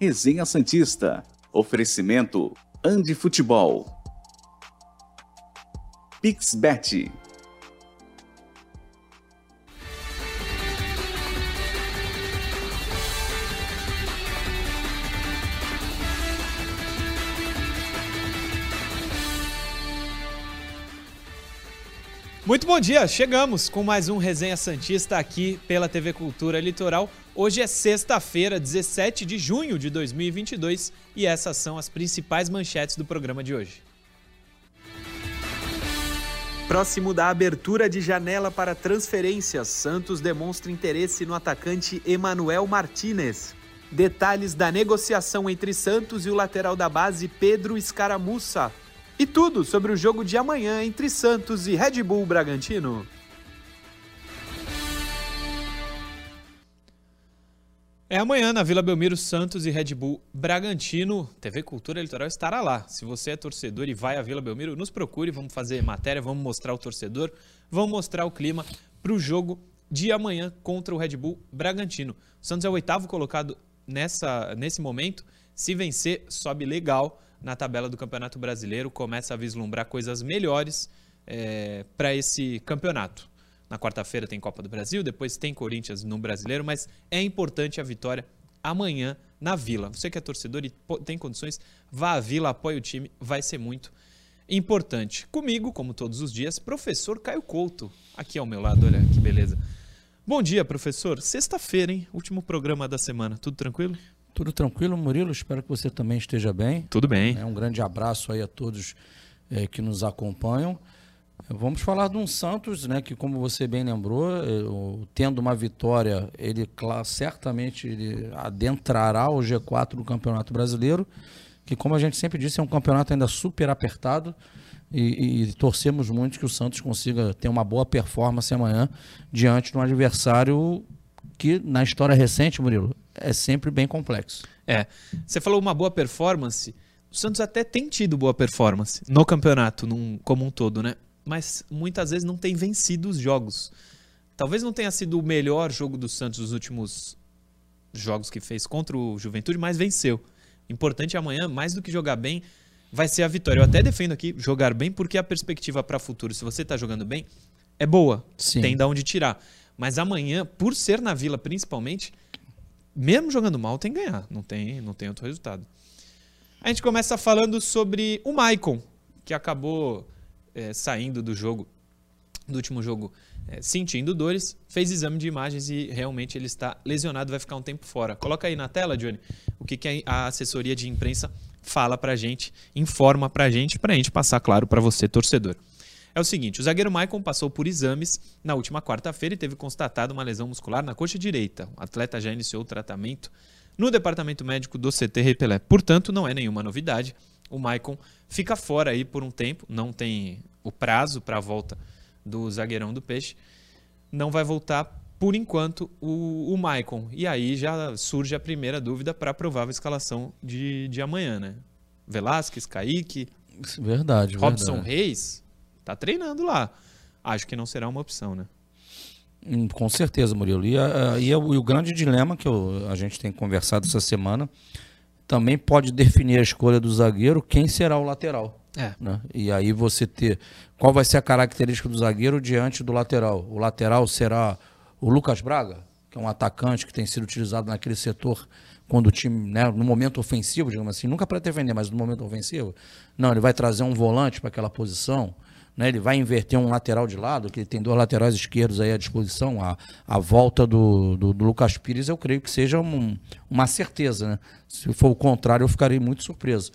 Resenha Santista. Oferecimento Andi Futebol. Pixbet. Bom dia, chegamos com mais um Resenha Santista aqui pela TV Cultura Litoral. Hoje é sexta-feira, 17 de junho de 2022 e essas são as principais manchetes do programa de hoje. Próximo da abertura de janela para transferências, Santos demonstra interesse no atacante Emanuel Martinez. Detalhes da negociação entre Santos e o lateral da base Pedro Escaramuça. E tudo sobre o jogo de amanhã entre Santos e Red Bull Bragantino. É amanhã na Vila Belmiro, Santos e Red Bull Bragantino. TV Cultura Litoral estará lá. Se você é torcedor e vai à Vila Belmiro, nos procure. Vamos fazer matéria, vamos mostrar o torcedor, vamos mostrar o clima para o jogo de amanhã contra o Red Bull Bragantino. O Santos é o oitavo colocado nessa, nesse momento. Se vencer, sobe legal na tabela do Campeonato Brasileiro, começa a vislumbrar coisas melhores é, para esse campeonato. Na quarta-feira tem Copa do Brasil, depois tem Corinthians no Brasileiro, mas é importante a vitória amanhã na Vila. Você que é torcedor e tem condições, vá à Vila, apoie o time, vai ser muito importante. Comigo, como todos os dias, professor Caio Couto, aqui ao meu lado, olha que beleza. Bom dia, professor. Sexta-feira, hein? Último programa da semana. Tudo tranquilo? Tudo tranquilo, Murilo? Espero que você também esteja bem. Tudo bem. É, um grande abraço aí a todos é, que nos acompanham. Vamos falar de um Santos, né, que como você bem lembrou, é, tendo uma vitória, ele certamente ele adentrará o G4 do Campeonato Brasileiro, que como a gente sempre disse, é um campeonato ainda super apertado. E, e, torcemos muito que o Santos consiga ter uma boa performance amanhã diante de um adversário que na história recente, Murilo, é sempre bem complexo. É. Você falou uma boa performance. O Santos até tem tido boa performance no campeonato num, como um todo, né? Mas muitas vezes não tem vencido os jogos. Talvez não tenha sido o melhor jogo do Santos nos últimos jogos que fez contra o Juventude, mas venceu. Importante amanhã, mais do que jogar bem, vai ser a vitória. Eu até defendo aqui jogar bem porque a perspectiva para o futuro, se você está jogando bem, é boa. Sim. Tem da onde tirar. Mas amanhã, por ser na Vila principalmente, mesmo jogando mal, tem que ganhar. Não tem, não tem outro resultado. A gente começa falando sobre o Maicon, que acabou é, saindo do jogo, do último jogo, é, sentindo dores, fez exame de imagens e realmente ele está lesionado, vai ficar um tempo fora. Coloca aí na tela, Johnny, o que, que a assessoria de imprensa fala pra gente, informa pra gente, pra gente passar claro para você, torcedor é o seguinte: o zagueiro Maicon passou por exames na última quarta-feira e teve constatado uma lesão muscular na coxa direita. O atleta já iniciou o tratamento no departamento médico do CT Rei Pelé. Portanto, não é nenhuma novidade. O Maicon fica fora aí por um tempo, não tem o prazo para a volta do zagueirão do Peixe. Não vai voltar por enquanto o, o Maicon. E aí já surge a primeira dúvida para a provável escalação de, de amanhã, né? Velasquez, Kaique, verdade, Robson verdade. Reis, Tá treinando lá. Acho que não será uma opção, né? Hum, com certeza, Murilo. E, a, e, o, e o, grande dilema que eu, a gente tem conversado essa semana também pode definir a escolha do zagueiro quem será o lateral. É. Né? E aí você ter qual vai ser a característica do zagueiro diante do lateral. O lateral será o Lucas Braga, que é um atacante que tem sido utilizado naquele setor quando o time, né, no momento ofensivo, digamos assim, nunca para defender, mas no momento ofensivo. Não, ele vai trazer um volante para aquela posição né? Ele vai inverter um lateral de lado, que ele tem dois laterais esquerdos aí à disposição. A, a volta do, do, do Lucas Pires, eu creio que seja um, uma certeza. Né? Se for o contrário, eu ficarei muito surpreso.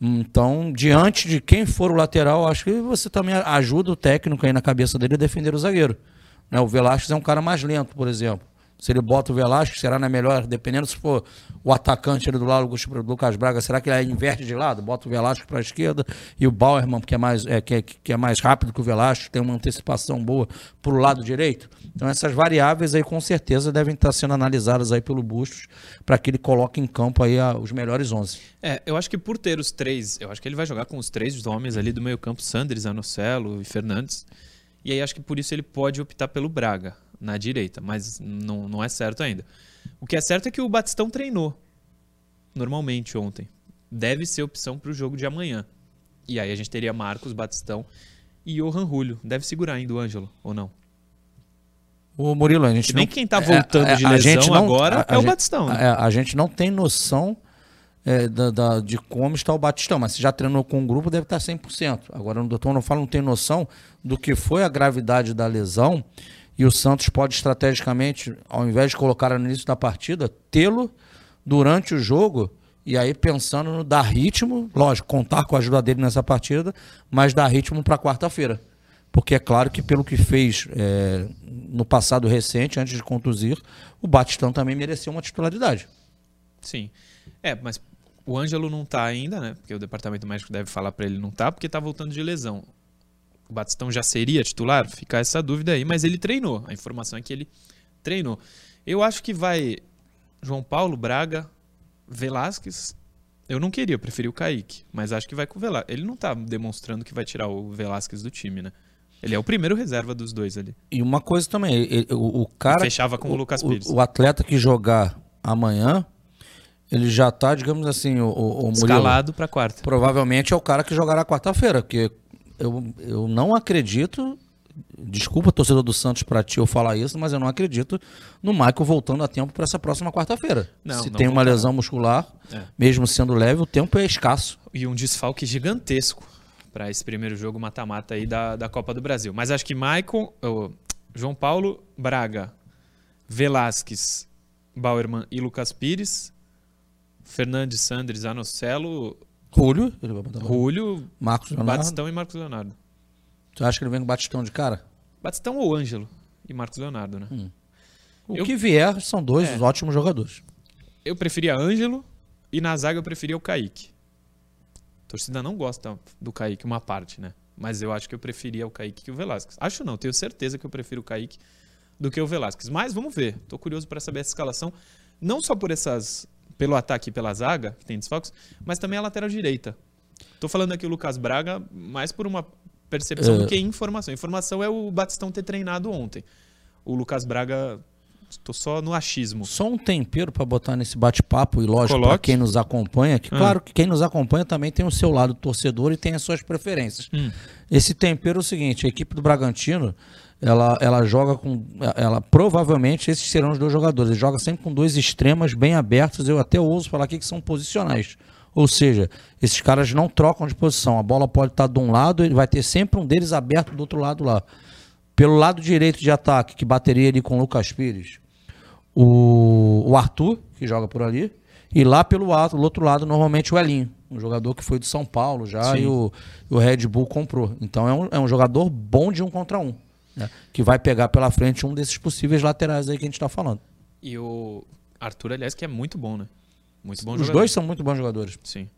Então, diante de quem for o lateral, acho que você também ajuda o técnico aí na cabeça dele a defender o zagueiro. Né? O Velasquez é um cara mais lento, por exemplo. Se ele bota o Velasquez, será na melhor, dependendo se for o atacante ali do lado do Lucas Braga, será que ele inverte de lado? Bota o Velasquez para a esquerda e o Bauerman, que é mais, é, que, é, que é mais rápido que o Velasquez, tem uma antecipação boa para o lado direito. Então essas variáveis aí com certeza devem estar sendo analisadas aí pelo Bustos para que ele coloque em campo aí a, os melhores 11. É, eu acho que por ter os três, eu acho que ele vai jogar com os três homens ali do meio campo, Sanders, Anocelo e Fernandes. E aí acho que por isso ele pode optar pelo Braga na direita, mas não, não é certo ainda. O que é certo é que o Batistão treinou. normalmente ontem. Deve ser opção para o jogo de amanhã. E aí a gente teria Marcos, Batistão e Johan Julio. Deve segurar ainda o Ângelo, ou não? O Murilo, a gente Se bem não, quem tá voltando é, de lesão não, agora a, a é o Batistão. Né? A, a, gente não tem noção é, da, da, de como está o Batistão, mas se já treinou com um grupo, deve estar 100%. Agora, o doutor não fala, não tem noção do que foi a gravidade da lesão e o Santos pode estrategicamente, ao invés de colocar no início da partida, tê-lo durante o jogo e aí pensando no dar ritmo, lógico, contar com a ajuda dele nessa partida, mas dar ritmo para quarta-feira. Porque é claro que pelo que fez é, no passado recente, antes de contusir, o Batistão também mereceu uma titularidade. Sim. É, mas o Ângelo não está ainda, né? Porque o departamento médico deve falar para ele não tá, porque está voltando de lesão. O Batistão já seria titular? Fica essa dúvida aí, mas ele treinou. A informação é que ele treinou. Eu acho que vai João Paulo, Braga, Velasquez. Eu não queria, eu preferi o Kaique, mas acho que vai com o Velasquez. Ele não está demonstrando que vai tirar o Velasquez do time, né? Ele é o primeiro reserva dos dois ali. E uma coisa também, ele, o, o, cara. Fechava com o, o Lucas Pires. O, o, atleta que jogar amanhã, ele já tá, digamos assim, o, o Escalado para quarta. Provavelmente é o cara que jogará quarta-feira, porque eu, eu não acredito. Desculpa, torcedor do Santos, para ti eu falar isso, mas eu não acredito no Michael voltando a tempo para essa próxima quarta-feira. Se não tem uma lesão muscular, é. mesmo sendo leve, o tempo é escasso. E um desfalque gigantesco para esse primeiro jogo mata-mata aí da, da Copa do Brasil. Mas acho que Michael, oh, João Paulo, Braga, Velasquez, Bauerman e Lucas Pires, Fernandes, Sandres, Anocelo, Julio, ele vai botar Julio, Marcos Leonardo. Batistão e Marcos Leonardo. Você acha que ele vem com Batistão de cara? Batistão ou Ângelo e Marcos Leonardo, né? Hum. O eu, que vier são dois é, ótimos jogadores. Eu preferia Ângelo e na zaga eu preferia o Kaique. A torcida não gosta do Kaique, uma parte, né? Mas eu acho que eu preferia o Kaique que o Velasquez. Acho não, tenho certeza que eu prefiro o Kaique do que o Velasquez. Mas vamos ver. Tô curioso para saber essa escalação. Não só por essas pelo ataque e pela zaga, que tem desfalques, mas também a lateral direita. Tô falando aqui o Lucas Braga mais por uma percepção é... do que informação. Informação é o Batistão ter treinado ontem. O Lucas Braga Tô só no achismo. Só um tempero para botar nesse bate-papo e lógico para quem nos acompanha, que hum. claro que quem nos acompanha também tem o seu lado torcedor e tem as suas preferências. Hum. Esse tempero é o seguinte, a equipe do Bragantino, ela, ela joga com. Ela provavelmente esses serão os dois jogadores. Ele joga sempre com dois extremas bem abertos. Eu até ouso falar aqui que são posicionais. Ou seja, esses caras não trocam de posição. A bola pode estar de um lado, ele vai ter sempre um deles aberto do outro lado lá. Pelo lado direito de ataque, que bateria ali com o Lucas Pires, o, o Arthur, que joga por ali, e lá pelo outro, outro lado, normalmente o Elinho, um jogador que foi do São Paulo já Sim. e o, o Red Bull comprou. Então é um, é um jogador bom de um contra um né? que vai pegar pela frente um desses possíveis laterais aí que a gente está falando. E o Arthur, aliás, que é muito bom, né? Muito bom Os jogador. dois são muito bons jogadores. Sim.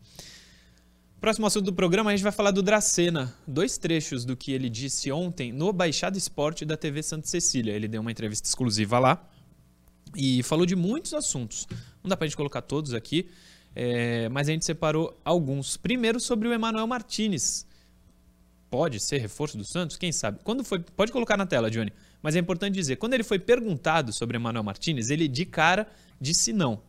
Próximo assunto do programa, a gente vai falar do Dracena. Dois trechos do que ele disse ontem no Baixado Esporte da TV Santa Cecília. Ele deu uma entrevista exclusiva lá e falou de muitos assuntos. Não dá pra gente colocar todos aqui, é, mas a gente separou alguns. Primeiro sobre o Emanuel Martinez, pode ser reforço do Santos? Quem sabe? Quando foi, pode colocar na tela, Johnny. Mas é importante dizer, quando ele foi perguntado sobre Emmanuel Martinez, ele de cara disse não.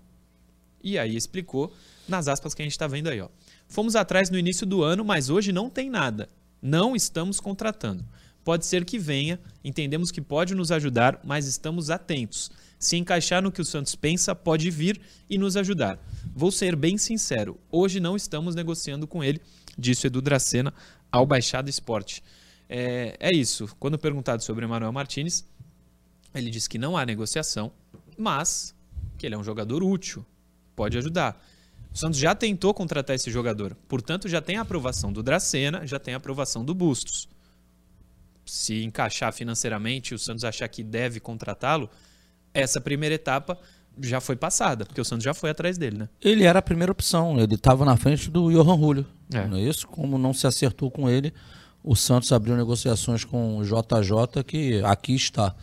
E aí explicou nas aspas que a gente está vendo aí, ó. Fomos atrás no início do ano, mas hoje não tem nada. Não estamos contratando. Pode ser que venha, entendemos que pode nos ajudar, mas estamos atentos. Se encaixar no que o Santos pensa, pode vir e nos ajudar. Vou ser bem sincero, hoje não estamos negociando com ele, disse Edu Dracena ao Baixada Esporte. É, é isso. Quando perguntado sobre o Manuel Martinez, ele disse que não há negociação, mas que ele é um jogador útil, pode ajudar. O Santos já tentou contratar esse jogador, portanto já tem a aprovação do Dracena, já tem a aprovação do Bustos. Se encaixar financeiramente, o Santos achar que deve contratá-lo, essa primeira etapa já foi passada, porque o Santos já foi atrás dele, né? Ele era a primeira opção, ele estava na frente do Johan Julio, é. não é isso? Como não se acertou com ele, o Santos abriu negociações com o JJ, que aqui está.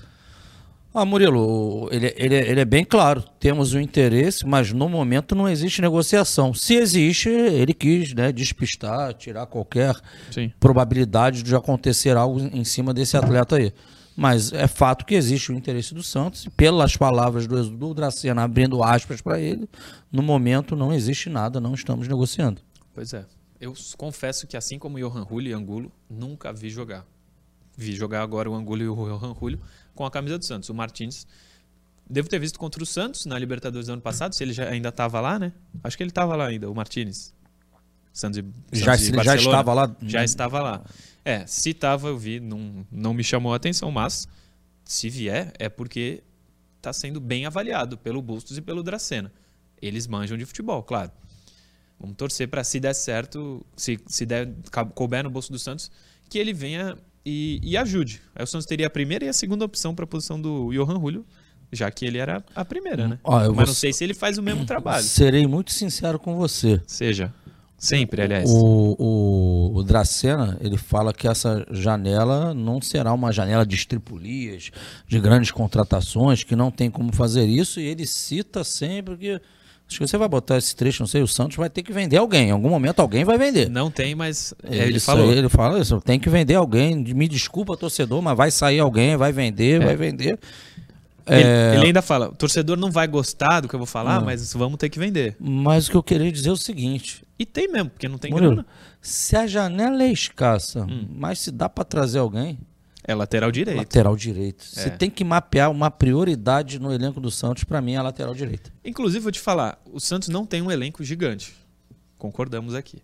Ah, Murilo, ele, ele, ele é bem claro, temos o um interesse, mas no momento não existe negociação. Se existe, ele quis né, despistar, tirar qualquer Sim. probabilidade de acontecer algo em cima desse atleta aí. Mas é fato que existe o interesse do Santos, e pelas palavras do, do Dracena, abrindo aspas para ele, no momento não existe nada, não estamos negociando. Pois é. Eu confesso que assim como o Johan Julio e Angulo, nunca vi jogar. Vi jogar agora o Angulo e o Johan Julio com a camisa do Santos. O Martins, devo ter visto contra o Santos na Libertadores do ano passado, se ele já ainda estava lá, né? Acho que ele estava lá ainda, o Martins. Santos e, já, Santos já estava lá? Já estava lá. É, se estava, eu vi, não, não me chamou a atenção, mas se vier, é porque está sendo bem avaliado pelo Bustos e pelo Dracena. Eles manjam de futebol, claro. Vamos torcer para se der certo, se, se der, couber no bolso do Santos, que ele venha e, e ajude. Aí o Santos teria a primeira e a segunda opção para a posição do Johan Julio, já que ele era a primeira, né? Ó, Mas vou... não sei se ele faz o mesmo trabalho. Serei muito sincero com você. Seja. Sempre, aliás. O, o, o Dracena, ele fala que essa janela não será uma janela de estripulias, de grandes contratações, que não tem como fazer isso, e ele cita sempre que. Acho que você vai botar esse trecho, não sei, o Santos vai ter que vender alguém. Em algum momento alguém vai vender. Não tem, mas é, ele falou. Aí, ele fala isso, tem que vender alguém. Me desculpa, torcedor, mas vai sair alguém, vai vender, é. vai vender. Ele, é... ele, ainda fala, o torcedor não vai gostar do que eu vou falar, não. mas vamos ter que vender. Mas o que eu queria dizer é o seguinte. E tem mesmo, porque não tem Murilo, grana. Se a janela é escassa, hum. mas se dá para trazer alguém... É lateral direito. Lateral direito. É. Você tem que mapear uma prioridade no elenco do Santos, para mim é a lateral direita. Inclusive, vou te falar, o Santos não tem um elenco gigante. Concordamos aqui.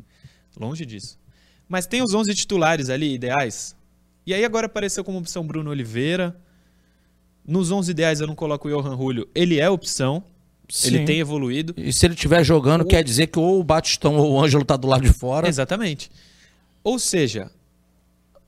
Longe disso. Mas tem os 11 titulares ali, ideais. E aí agora apareceu como opção Bruno Oliveira nos 11 ideais eu não coloco o Johan Julio. Ele é opção. Sim. Ele tem evoluído. E se ele estiver jogando, o... quer dizer que ou o Batistão ou o Ângelo tá do lado de fora. Exatamente. Ou seja,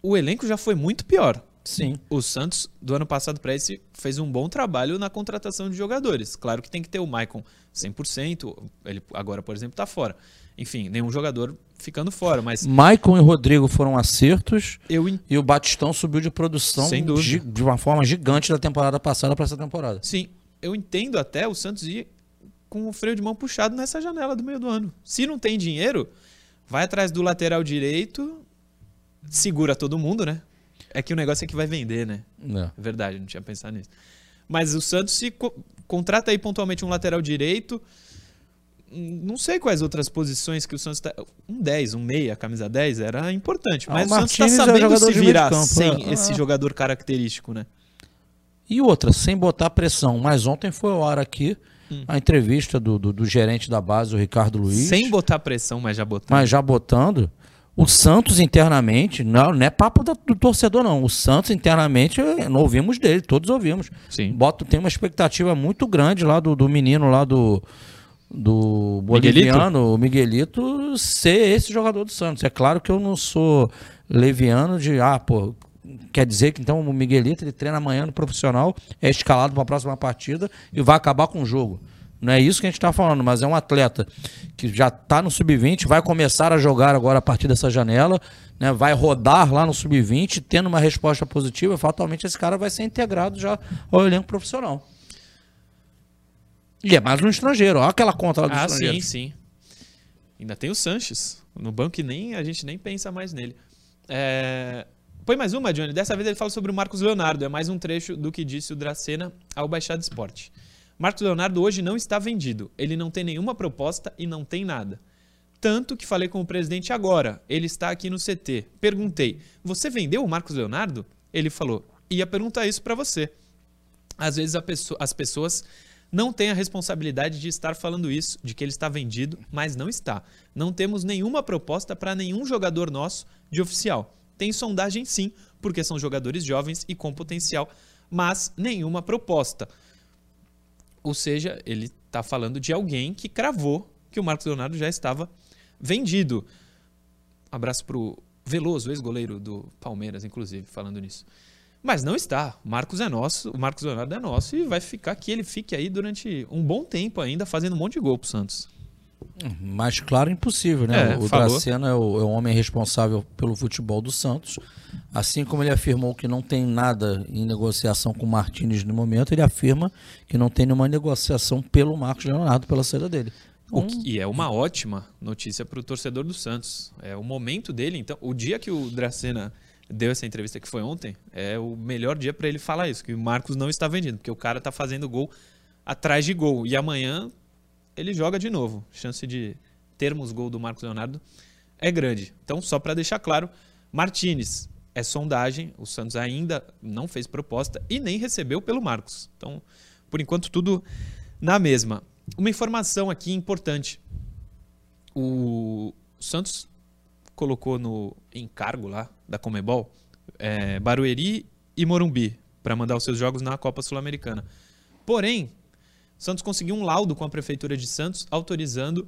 o elenco já foi muito pior. Sim. O Santos, do ano passado para esse, fez um bom trabalho na contratação de jogadores. Claro que tem que ter o Maicon 100%. Ele agora, por exemplo, está fora. Enfim, nenhum jogador ficando fora, mas... Maicon e Rodrigo foram acertos eu... e o Batistão subiu de produção de uma forma gigante da temporada passada para essa temporada. Sim, eu entendo até o Santos ir com o freio de mão puxado nessa janela do meio do ano. Se não tem dinheiro, vai atrás do lateral direito, segura todo mundo, né? É que o negócio é que vai vender, né? Não. É verdade, não tinha pensado nisso. Mas o Santos se co contrata aí pontualmente um lateral direito, não sei quais outras posições que o Santos tá. Um 10, um meia, camisa 10 era importante. Ah, mas ah, o, Santos está é sabendo é se virar campo, sem é. esse jogador característico, né? E outra, sem botar pressão. Mas ontem foi o hora aqui hum. a entrevista do, do, do, gerente da base, o Ricardo Luiz. Sem botar pressão, mas já botando. Mas já botando. O Santos internamente, não, não é papo do torcedor, não. O Santos internamente, não ouvimos dele, todos ouvimos. Sim. Bota, tem uma expectativa muito grande lá do, do menino lá do do boliviano, Miguelito? o Miguelito, ser esse jogador do Santos. É claro que eu não sou leviano de, ah, pô, quer dizer que então o Miguelito ele treina amanhã no profissional, é escalado para a próxima partida e vai acabar com o jogo. Não é isso que a gente está falando, mas é um atleta que já está no sub-20, vai começar a jogar agora a partir dessa janela, né, vai rodar lá no sub-20, tendo uma resposta positiva, fatalmente esse cara vai ser integrado já ao elenco profissional. E é mais um estrangeiro. Olha aquela conta lá do ah, estrangeiro. sim, sim. Ainda tem o Sanches. No banco e nem, a gente nem pensa mais nele. É... Põe mais uma, Johnny. Dessa vez ele fala sobre o Marcos Leonardo. É mais um trecho do que disse o Dracena ao Baixada Esporte. Marcos Leonardo hoje não está vendido. Ele não tem nenhuma proposta e não tem nada. Tanto que falei com o presidente agora. Ele está aqui no CT. Perguntei: Você vendeu o Marcos Leonardo? Ele falou: Ia perguntar isso para você. Às vezes pessoa, as pessoas não tem a responsabilidade de estar falando isso, de que ele está vendido, mas não está. Não temos nenhuma proposta para nenhum jogador nosso de oficial. Tem sondagem sim, porque são jogadores jovens e com potencial, mas nenhuma proposta. Ou seja, ele está falando de alguém que cravou que o Marcos Leonardo já estava vendido. abraço para o Veloso, ex-goleiro do Palmeiras, inclusive, falando nisso. Mas não está. O Marcos é nosso, o Marcos Leonardo é nosso e vai ficar que ele fique aí durante um bom tempo ainda fazendo um monte de gol pro Santos. Mais claro, impossível, né? É, o Dracena é o, é o homem responsável pelo futebol do Santos. Assim como ele afirmou que não tem nada em negociação com o Martins no momento, ele afirma que não tem nenhuma negociação pelo Marcos Leonardo pela saída dele. Então, e é uma ótima notícia para o torcedor do Santos. É o momento dele, então. O dia que o Dracena deu essa entrevista que foi ontem, é o melhor dia para ele falar isso, que o Marcos não está vendido, porque o cara está fazendo gol atrás de gol. E amanhã ele joga de novo. Chance de termos gol do Marcos Leonardo é grande. Então, só para deixar claro, Martinez é sondagem, o Santos ainda não fez proposta e nem recebeu pelo Marcos. Então, por enquanto, tudo na mesma. Uma informação aqui importante. O Santos colocou no encargo lá da Comebol é, Barueri e Morumbi para mandar os seus jogos na Copa Sul-Americana. Porém, Santos conseguiu um laudo com a Prefeitura de Santos autorizando,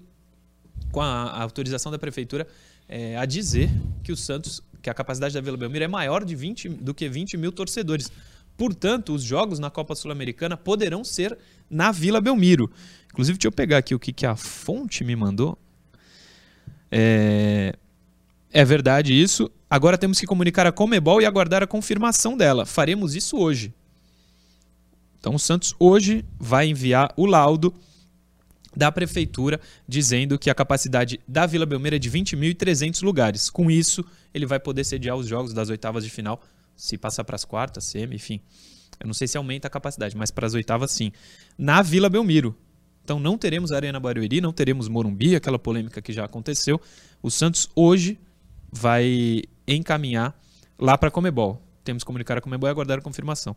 com a, a autorização da Prefeitura, é, a dizer que o Santos, que a capacidade da Vila Belmiro é maior de 20, do que 20 mil torcedores. Portanto, os jogos na Copa Sul-Americana poderão ser na Vila Belmiro. Inclusive, deixa eu pegar aqui o que, que a fonte me mandou. É, é verdade isso. Agora temos que comunicar a Comebol e aguardar a confirmação dela. Faremos isso hoje. Então o Santos hoje vai enviar o laudo da prefeitura dizendo que a capacidade da Vila Belmiro é de 20.300 lugares. Com isso, ele vai poder sediar os jogos das oitavas de final, se passar para as quartas, semi, enfim. Eu não sei se aumenta a capacidade, mas para as oitavas sim. Na Vila Belmiro. Então não teremos Arena Barueri, não teremos Morumbi, aquela polêmica que já aconteceu. O Santos hoje vai encaminhar lá para a Comebol. Temos que comunicar a Comebol e aguardar a confirmação.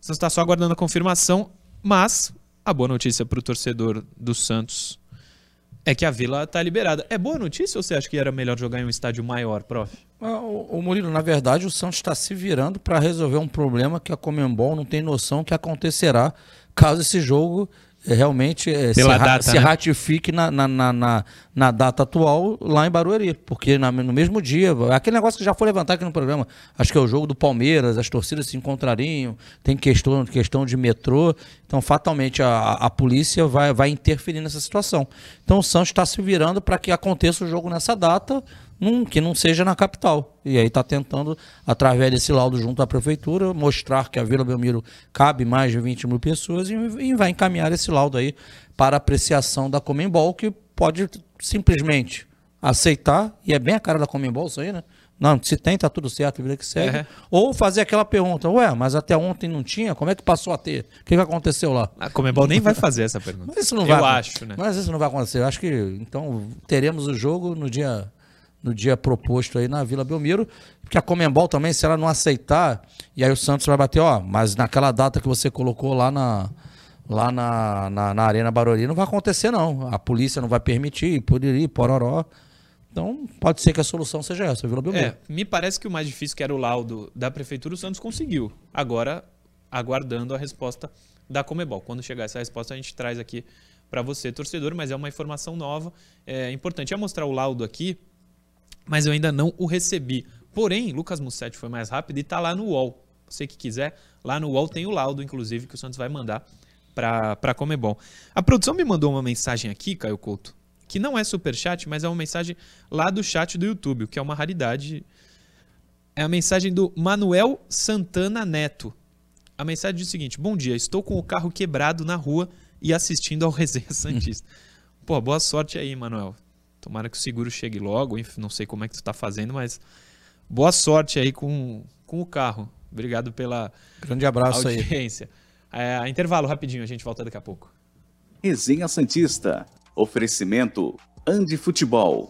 Santos está só aguardando a confirmação, mas a boa notícia para o torcedor do Santos é que a Vila está liberada. É boa notícia ou você acha que era melhor jogar em um estádio maior, prof? Ah, o, Murilo, na verdade, o Santos está se virando para resolver um problema que a Comembol não tem noção que acontecerá caso esse jogo realmente é, se, data, se né? ratifique na, na, na, na, data atual lá em Barueri. Porque no mesmo dia, aquele negócio que já foi levantado aqui no programa, acho que é o jogo do Palmeiras, as torcidas se encontrariam, tem questão, questão de metrô. Então, fatalmente, a, a polícia vai, vai interferir nessa situação. Então, o Santos está se virando para que aconteça o jogo nessa data num, que não seja na capital. E aí está tentando, através desse laudo junto à prefeitura, mostrar que a Vila Belmiro cabe mais de 20 mil pessoas e, e vai encaminhar esse laudo aí para apreciação da Comembol, que pode simplesmente aceitar, e é bem a cara da Comembol isso aí, né? Não, se tem, tá tudo certo, vida que segue. Ou fazer aquela pergunta, ué, mas até ontem não tinha, como é que passou a ter? O que, que aconteceu lá? A Comebol nem vai fazer essa pergunta. Mas isso não vai. Eu acho, né? Mas isso não vai acontecer. Eu acho que, então, teremos o jogo no dia no dia proposto aí na Vila Belmiro, porque a Comembol também, se ela não aceitar, e aí o Santos vai bater, ó, mas naquela data que você colocou lá na lá na, na, na Arena Barueri não vai acontecer não, a polícia não vai permitir, poriri, pororó, então pode ser que a solução seja essa, Vila Belmiro. É, me parece que o mais difícil que era o laudo da Prefeitura, o Santos conseguiu, agora aguardando a resposta da Comebol. Quando chegar essa resposta a gente traz aqui para você, torcedor, mas é uma informação nova, é importante. Ia mostrar o laudo aqui, mas eu ainda não o recebi. Porém, Lucas Mussetti foi mais rápido e está lá no UOL. Você que quiser, lá no UOL tem o laudo, inclusive, que o Santos vai mandar para a Comebol. A produção me mandou uma mensagem aqui, Caio Couto, que não é super chat, mas é uma mensagem lá do chat do YouTube, o que é uma raridade. É a mensagem do Manuel Santana Neto. A mensagem diz o seguinte: Bom dia, estou com o carro quebrado na rua e assistindo ao Resenha Santista. Pô, boa sorte aí, Manuel. Tomara que o seguro chegue logo. Não sei como é que tu está fazendo, mas boa sorte aí com, com o carro. Obrigado pela grande abraço audiência. aí. É, intervalo rapidinho, a gente volta daqui a pouco. Resenha Santista. Oferecimento Andi Futebol.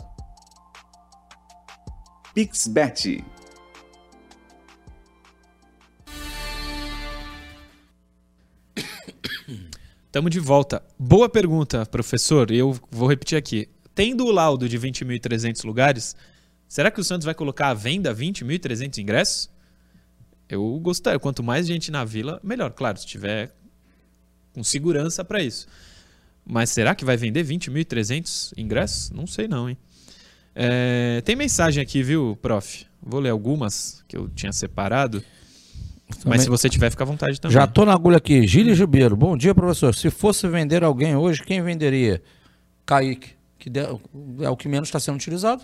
Pixbet. Estamos de volta. Boa pergunta, professor. Eu vou repetir aqui tendo o laudo de 20.300 lugares, será que o Santos vai colocar à venda 20.300 ingressos? Eu gostaria. Quanto mais gente na vila, melhor. Claro, se tiver com segurança para isso. Mas será que vai vender 20.300 ingressos? Não sei não, hein? É, tem mensagem aqui, viu, prof? Vou ler algumas que eu tinha separado. Também. Mas se você tiver, fica à vontade também. Já tô na agulha aqui. Gílio Ribeiro. Bom dia, professor. Se fosse vender alguém hoje, quem venderia? Kaique que é o que menos está sendo utilizado.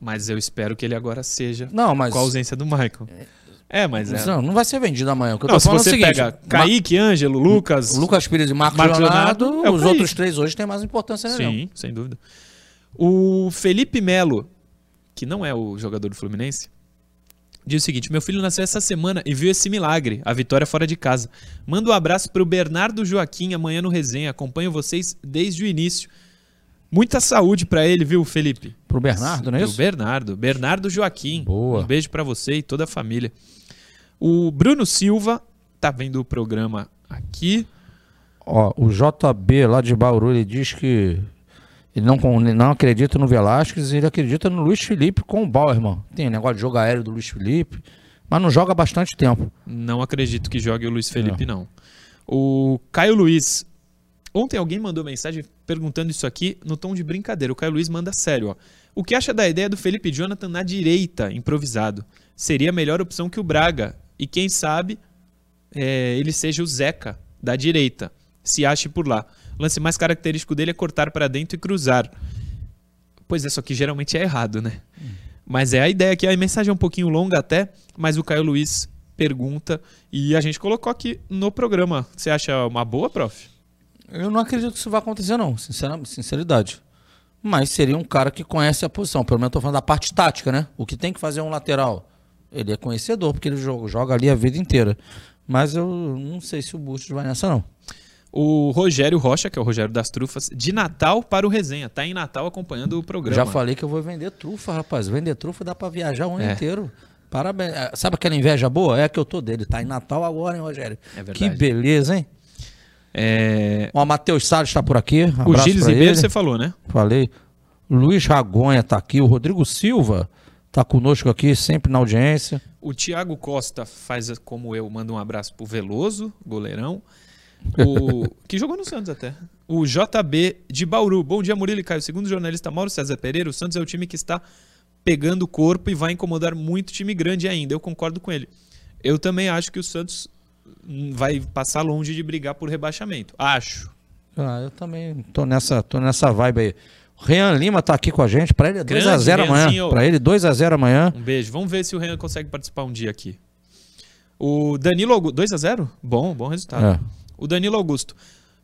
Mas eu espero que ele agora seja não, mas... com a ausência do Michael. É, mas é. Não, não vai ser vendido amanhã. O que eu não, se você é seguinte, pega Kaique. Ângelo, Lucas... Lucas Pires e Marcos, Marcos Leonardo, Leonardo é os outros três hoje têm mais importância né? Sim, sem dúvida. O Felipe Melo, que não é o jogador do Fluminense, Diz o seguinte: meu filho nasceu essa semana e viu esse milagre, a vitória fora de casa. Manda um abraço para o Bernardo Joaquim amanhã no resenha. Acompanho vocês desde o início. Muita saúde para ele, viu, Felipe? Pro Bernardo, não é Pro isso? Bernardo. Bernardo Joaquim. Boa. Um beijo para você e toda a família. O Bruno Silva tá vendo o programa aqui. Ó, o JB lá de Bauru, ele diz que ele não, não acredita no Velasquez, ele acredita no Luiz Felipe com o Bauerman. Tem negócio de jogo aéreo do Luiz Felipe, mas não joga há bastante tempo. Não acredito que jogue o Luiz Felipe, não. O Caio Luiz. Ontem alguém mandou mensagem perguntando isso aqui no tom de brincadeira. O Caio Luiz manda sério, ó. O que acha da ideia do Felipe Jonathan na direita, improvisado? Seria a melhor opção que o Braga. E quem sabe é, ele seja o Zeca da direita. Se ache por lá. O lance mais característico dele é cortar para dentro e cruzar. Pois é, só que geralmente é errado, né? Hum. Mas é a ideia aqui. A mensagem é um pouquinho longa até, mas o Caio Luiz pergunta e a gente colocou aqui no programa. Você acha uma boa, prof? Eu não acredito que isso vai acontecer, não, sinceridade. Mas seria um cara que conhece a posição. Pelo menos estou falando da parte tática, né? O que tem que fazer um lateral. Ele é conhecedor, porque ele joga, joga ali a vida inteira. Mas eu não sei se o Bustos vai nessa, não. O Rogério Rocha, que é o Rogério das Trufas, de Natal para o Resenha. Tá em Natal acompanhando o programa. Já falei que eu vou vender trufa, rapaz. Vender trufa dá para viajar o ano é. inteiro. Parabéns. É, sabe aquela inveja boa? É a que eu tô dele. Tá em Natal agora, hein, Rogério? É verdade. Que beleza, hein? É... O Matheus Salles está por aqui. Um o Gilles Ribeiro você falou, né? Falei. Luiz Ragonha está aqui. O Rodrigo Silva está conosco aqui, sempre na audiência. O Thiago Costa faz como eu, manda um abraço pro Veloso, goleirão. O, que jogou no Santos até. O JB de Bauru. Bom dia, Murilo e Caio. Segundo o jornalista Mauro César Pereira, o Santos é o time que está pegando o corpo e vai incomodar muito time grande ainda. Eu concordo com ele. Eu também acho que o Santos vai passar longe de brigar por rebaixamento. Acho. Ah, eu também tô nessa, tô nessa vibe aí. O Rean Lima tá aqui com a gente. Para ele é 2x0 amanhã. Para ele, 2x0 amanhã. Um beijo. Vamos ver se o Rean consegue participar um dia aqui. O Danilo 2x0? Bom, bom resultado. É. O Danilo Augusto.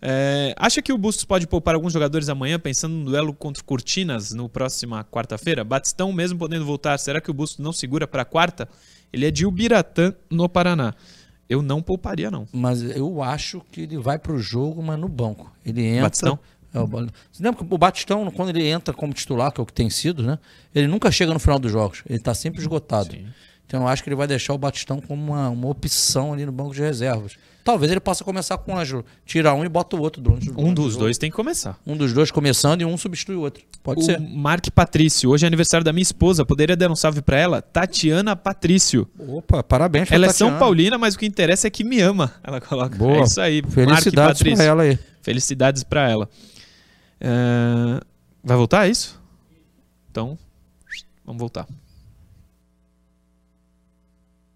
É, acha que o Bustos pode poupar alguns jogadores amanhã, pensando no duelo contra Cortinas no próxima quarta-feira? Batistão, mesmo podendo voltar, será que o Bustos não segura para quarta? Ele é de Ubiratã, no Paraná. Eu não pouparia, não. Mas eu acho que ele vai pro jogo, mas no banco. Ele entra. Batistão? É, o, você lembra que o Batistão, quando ele entra como titular, que é o que tem sido, né? Ele nunca chega no final dos jogos. Ele tá sempre esgotado. Sim. Então eu acho que ele vai deixar o Batistão como uma, uma opção ali no banco de reservas. Talvez ele possa começar com o Ângelo. Tira um e bota o outro. Durante, um dos dois tem que começar. Um dos dois começando e um substitui o outro. Pode o ser. Mark Patrício. Hoje é aniversário da minha esposa. Poderia dar um salve para ela? Tatiana Patrício. Opa, parabéns pra Ela Tatiana. é São Paulina, mas o que interessa é que me ama. Ela coloca. Boa. É isso aí. Felicidades para ela aí. Felicidades para ela. Uh... Vai voltar, é isso? Então, vamos voltar.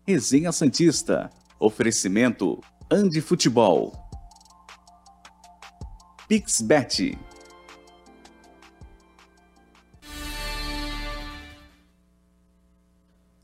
Resenha Santista. Oferecimento Andi Futebol. Pixbet.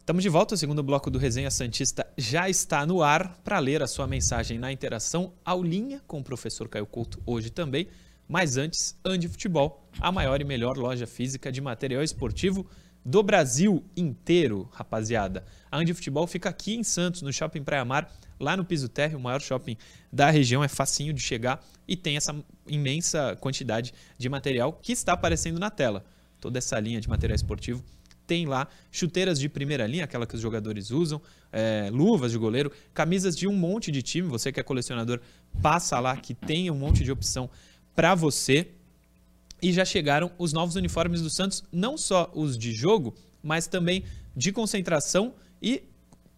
Estamos de volta, o segundo bloco do Resenha Santista já está no ar para ler a sua mensagem na interação aulinha com o professor Caio Couto hoje também. Mas antes, Andi Futebol, a maior e melhor loja física de material esportivo do Brasil inteiro, rapaziada. A Andi Futebol fica aqui em Santos, no Shopping Praia Mar, lá no piso térreo, o maior shopping da região, é facinho de chegar e tem essa imensa quantidade de material que está aparecendo na tela. Toda essa linha de material esportivo tem lá chuteiras de primeira linha, aquela que os jogadores usam, é, luvas de goleiro, camisas de um monte de time. Você que é colecionador, passa lá que tem um monte de opção para você. E já chegaram os novos uniformes do Santos, não só os de jogo, mas também de concentração e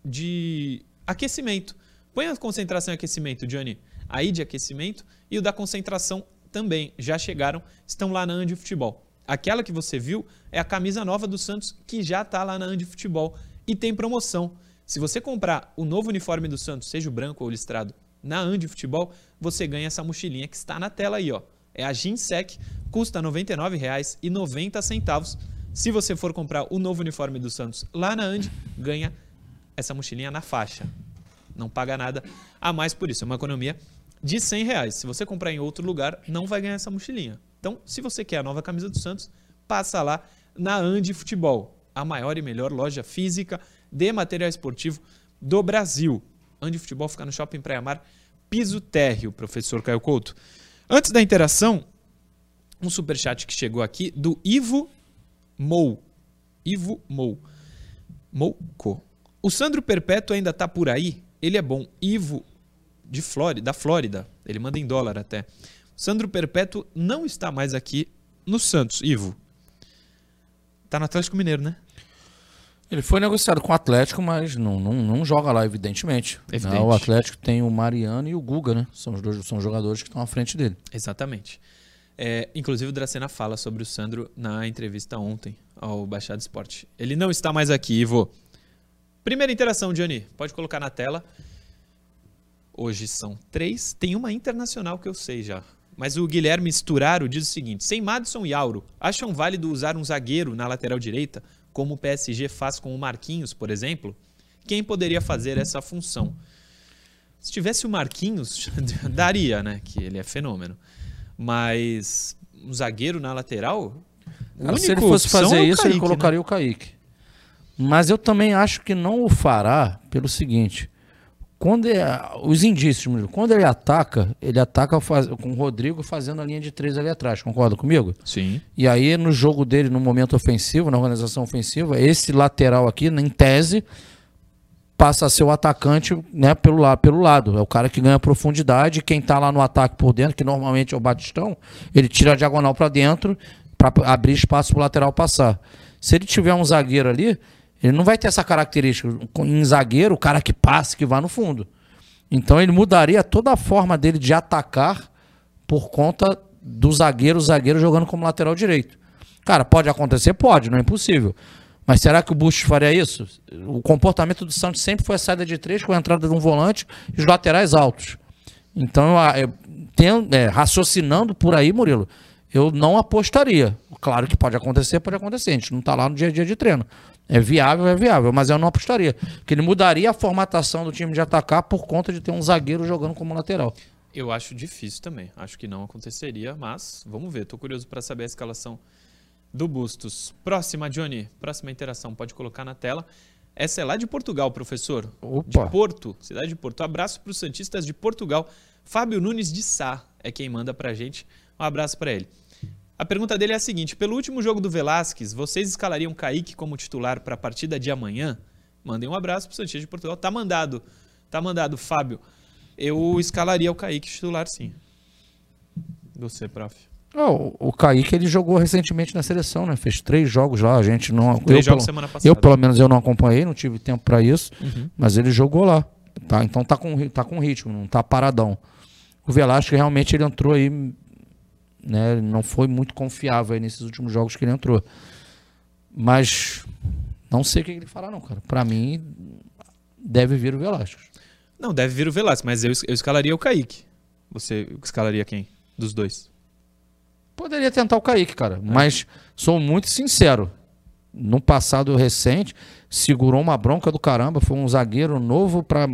de aquecimento. Põe a concentração e aquecimento, Johnny, aí de aquecimento e o da concentração também. Já chegaram, estão lá na Andi Futebol. Aquela que você viu é a camisa nova do Santos que já está lá na Andi Futebol e tem promoção. Se você comprar o novo uniforme do Santos, seja o branco ou listrado, na Andi Futebol, você ganha essa mochilinha que está na tela aí, ó. É a Ginsec, custa R$ 99,90. Se você for comprar o novo uniforme do Santos lá na Andi, ganha essa mochilinha na faixa. Não paga nada a mais por isso. É uma economia de 100 reais. Se você comprar em outro lugar, não vai ganhar essa mochilinha. Então, se você quer a nova camisa do Santos, passa lá na Andi Futebol, a maior e melhor loja física de material esportivo do Brasil. Ande Futebol fica no Shopping Praia Mar, piso térreo, professor Caio Couto. Antes da interação, um superchat que chegou aqui do Ivo Mou. Ivo Mou. Mouco. O Sandro Perpétuo ainda tá por aí? Ele é bom. Ivo de Flórida, da Flórida. Ele manda em dólar até. Sandro Perpétuo não está mais aqui no Santos. Ivo. Tá no Atlético Mineiro, né? Ele foi negociado com o Atlético, mas não, não, não joga lá, evidentemente. Evidente. o Atlético tem o Mariano e o Guga, né? São os dois são os jogadores que estão à frente dele. Exatamente. É, inclusive o Dracena fala sobre o Sandro na entrevista ontem ao Baixado Esporte. Ele não está mais aqui, Ivo. Primeira interação, Johnny. Pode colocar na tela. Hoje são três. Tem uma internacional que eu sei já. Mas o Guilherme Sturaro diz o seguinte: sem Madison e Auro, acham válido usar um zagueiro na lateral direita, como o PSG faz com o Marquinhos, por exemplo? Quem poderia fazer essa função? Se tivesse o Marquinhos, daria, né? Que ele é fenômeno. Mas um zagueiro na lateral. Cara, se ele fosse fazer é isso, Kaique, ele colocaria né? o Kaique. Mas eu também acho que não o fará pelo seguinte. Quando é, os indícios, quando ele ataca, ele ataca faz, com o Rodrigo fazendo a linha de três ali atrás, concorda comigo? Sim. E aí, no jogo dele, no momento ofensivo, na organização ofensiva, esse lateral aqui, em tese, passa a ser o atacante né, pelo, lado, pelo lado. É o cara que ganha profundidade. Quem está lá no ataque por dentro, que normalmente é o Batistão, ele tira a diagonal para dentro para abrir espaço para o lateral passar. Se ele tiver um zagueiro ali, ele não vai ter essa característica. Em zagueiro, o cara que passa, que vá no fundo. Então ele mudaria toda a forma dele de atacar por conta do zagueiro, zagueiro jogando como lateral direito. Cara, pode acontecer? Pode, não é impossível. Mas será que o Bustos faria isso? O comportamento do Santos sempre foi a saída de três com a entrada de um volante e os laterais altos. Então, eu, eu, é, raciocinando por aí, Murilo, eu não apostaria. Claro que pode acontecer, pode acontecer. A gente não está lá no dia a dia de treino. É viável, é viável, mas eu não apostaria. Porque ele mudaria a formatação do time de atacar por conta de ter um zagueiro jogando como lateral. Eu acho difícil também. Acho que não aconteceria, mas vamos ver. Estou curioso para saber a escalação do Bustos. Próxima, Johnny. Próxima interação. Pode colocar na tela. Essa é lá de Portugal, professor. Opa. De Porto, cidade de Porto. Um abraço para os Santistas de Portugal. Fábio Nunes de Sá é quem manda para gente. Um abraço para ele. A pergunta dele é a seguinte: pelo último jogo do Velasquez, vocês escalariam Kaique como titular para a partida de amanhã? Mandei um abraço para o Santos de Portugal. Tá mandado. Tá mandado, Fábio. Eu escalaria o Kaique titular, sim. Você, prof. Oh, o Kaique ele jogou recentemente na seleção, né? Fez três jogos lá. A gente não. Três eu, jogos pelo, semana passada. Eu, pelo menos, eu não acompanhei, não tive tempo para isso. Uhum. Mas ele jogou lá. Tá? Então tá com, tá com ritmo, não tá paradão. O Velasco realmente ele entrou aí né? não foi muito confiável nesses últimos jogos que ele entrou. Mas não sei o que ele fará, não, cara. Para mim, deve vir o Velasco. Não, deve vir o Velasco, mas eu, eu escalaria o Kaique. Você escalaria quem? Dos dois? Poderia tentar o Kaique, cara. É. Mas sou muito sincero. No passado recente, segurou uma bronca do caramba, foi um zagueiro novo para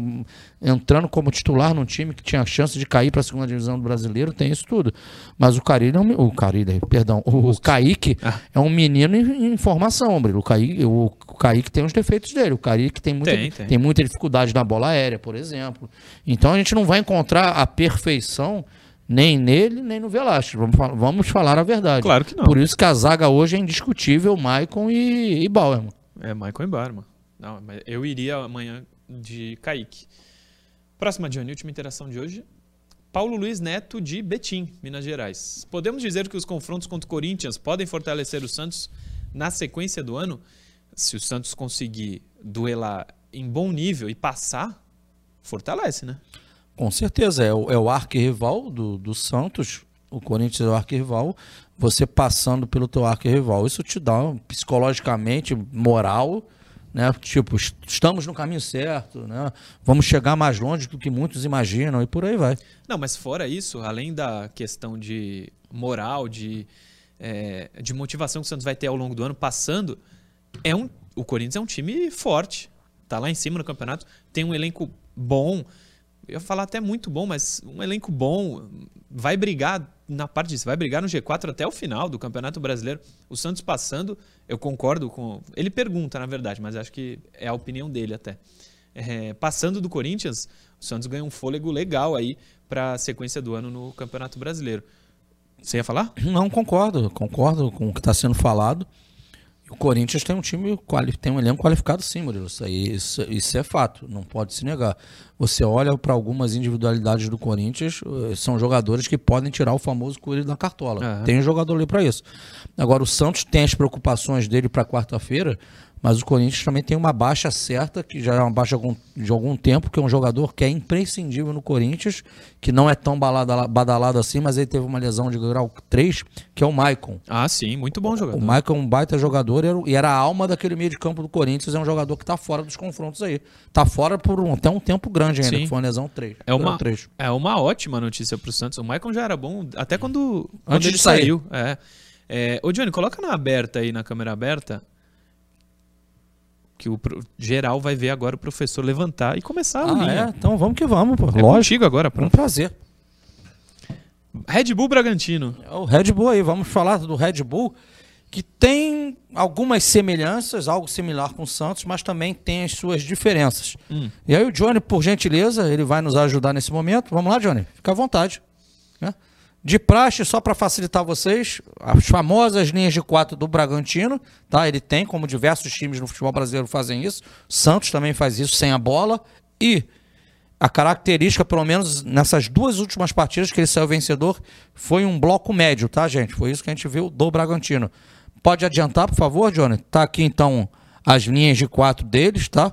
entrando como titular num time que tinha chance de cair para a segunda divisão do brasileiro, tem isso tudo. Mas o Carilho é o Carilho, perdão, o, o Kaique ah. é um menino em, em formação, o Kaique, o, o Kaique tem os defeitos dele, o Kaique tem muita, tem, tem. tem muita dificuldade na bola aérea, por exemplo. Então a gente não vai encontrar a perfeição nem nele, nem no Velasco. Vamos, vamos falar a verdade. Claro que não. Por isso que a zaga hoje é indiscutível, Maicon e, e Bauer. É, Michael Embarma. Não, mas eu iria amanhã de Kaique. Próxima, Johnny, última interação de hoje. Paulo Luiz Neto, de Betim, Minas Gerais. Podemos dizer que os confrontos contra o Corinthians podem fortalecer o Santos na sequência do ano? Se o Santos conseguir duelar em bom nível e passar, fortalece, né? Com certeza. É o, é o arquirrival do, do Santos. O Corinthians é o arquirrival você passando pelo teu arco-rival. Isso te dá psicologicamente, moral, né? Tipo, estamos no caminho certo, né? Vamos chegar mais longe do que muitos imaginam e por aí vai. Não, mas fora isso, além da questão de moral, de, é, de motivação que o Santos vai ter ao longo do ano passando, é um, o Corinthians é um time forte. Tá lá em cima no campeonato, tem um elenco bom. Eu ia falar até muito bom, mas um elenco bom, vai brigar na parte disso, vai brigar no G4 até o final do Campeonato Brasileiro. O Santos passando, eu concordo com. Ele pergunta, na verdade, mas acho que é a opinião dele até. É, passando do Corinthians, o Santos ganha um fôlego legal aí para a sequência do ano no Campeonato Brasileiro. Você ia falar? Não, concordo. Concordo com o que está sendo falado. O Corinthians tem um time, tem um elenco qualificado sim, Murilo. Isso, aí, isso, isso é fato, não pode se negar. Você olha para algumas individualidades do Corinthians, eh, são jogadores que podem tirar o famoso coelho da cartola. Tem um jogador ali para isso. Agora, o Santos tem as preocupações dele para quarta-feira, mas o Corinthians também tem uma baixa certa, que já é uma baixa de algum tempo, que é um jogador que é imprescindível no Corinthians, que não é tão badalado assim, mas ele teve uma lesão de grau 3, que é o Maicon. Ah, sim, muito bom jogador. O Maicon é um baita jogador e era a alma daquele meio de campo do Corinthians, é um jogador que está fora dos confrontos aí. Está fora por um, até um tempo grande ainda, sim. que foi uma lesão 3. É uma, 3. é uma ótima notícia para o Santos. O Maicon já era bom até quando, quando Antes ele saiu. É. É, ô Johnny, coloca na aberta aí, na câmera aberta, que o geral vai ver agora o professor levantar e começar a ah, linha. É? Então vamos que vamos, pô. É Lógico. contigo agora, pronto. Um prazer. Red Bull Bragantino. É o Red Bull aí, vamos falar do Red Bull, que tem algumas semelhanças, algo similar com o Santos, mas também tem as suas diferenças. Hum. E aí o Johnny, por gentileza, ele vai nos ajudar nesse momento. Vamos lá, Johnny, fica à vontade. Né? De praxe, só para facilitar vocês, as famosas linhas de quatro do Bragantino, tá? Ele tem, como diversos times no futebol brasileiro fazem isso. Santos também faz isso sem a bola. E a característica, pelo menos nessas duas últimas partidas que ele saiu vencedor, foi um bloco médio, tá, gente? Foi isso que a gente viu do Bragantino. Pode adiantar, por favor, Johnny? Tá aqui então as linhas de quatro deles, tá?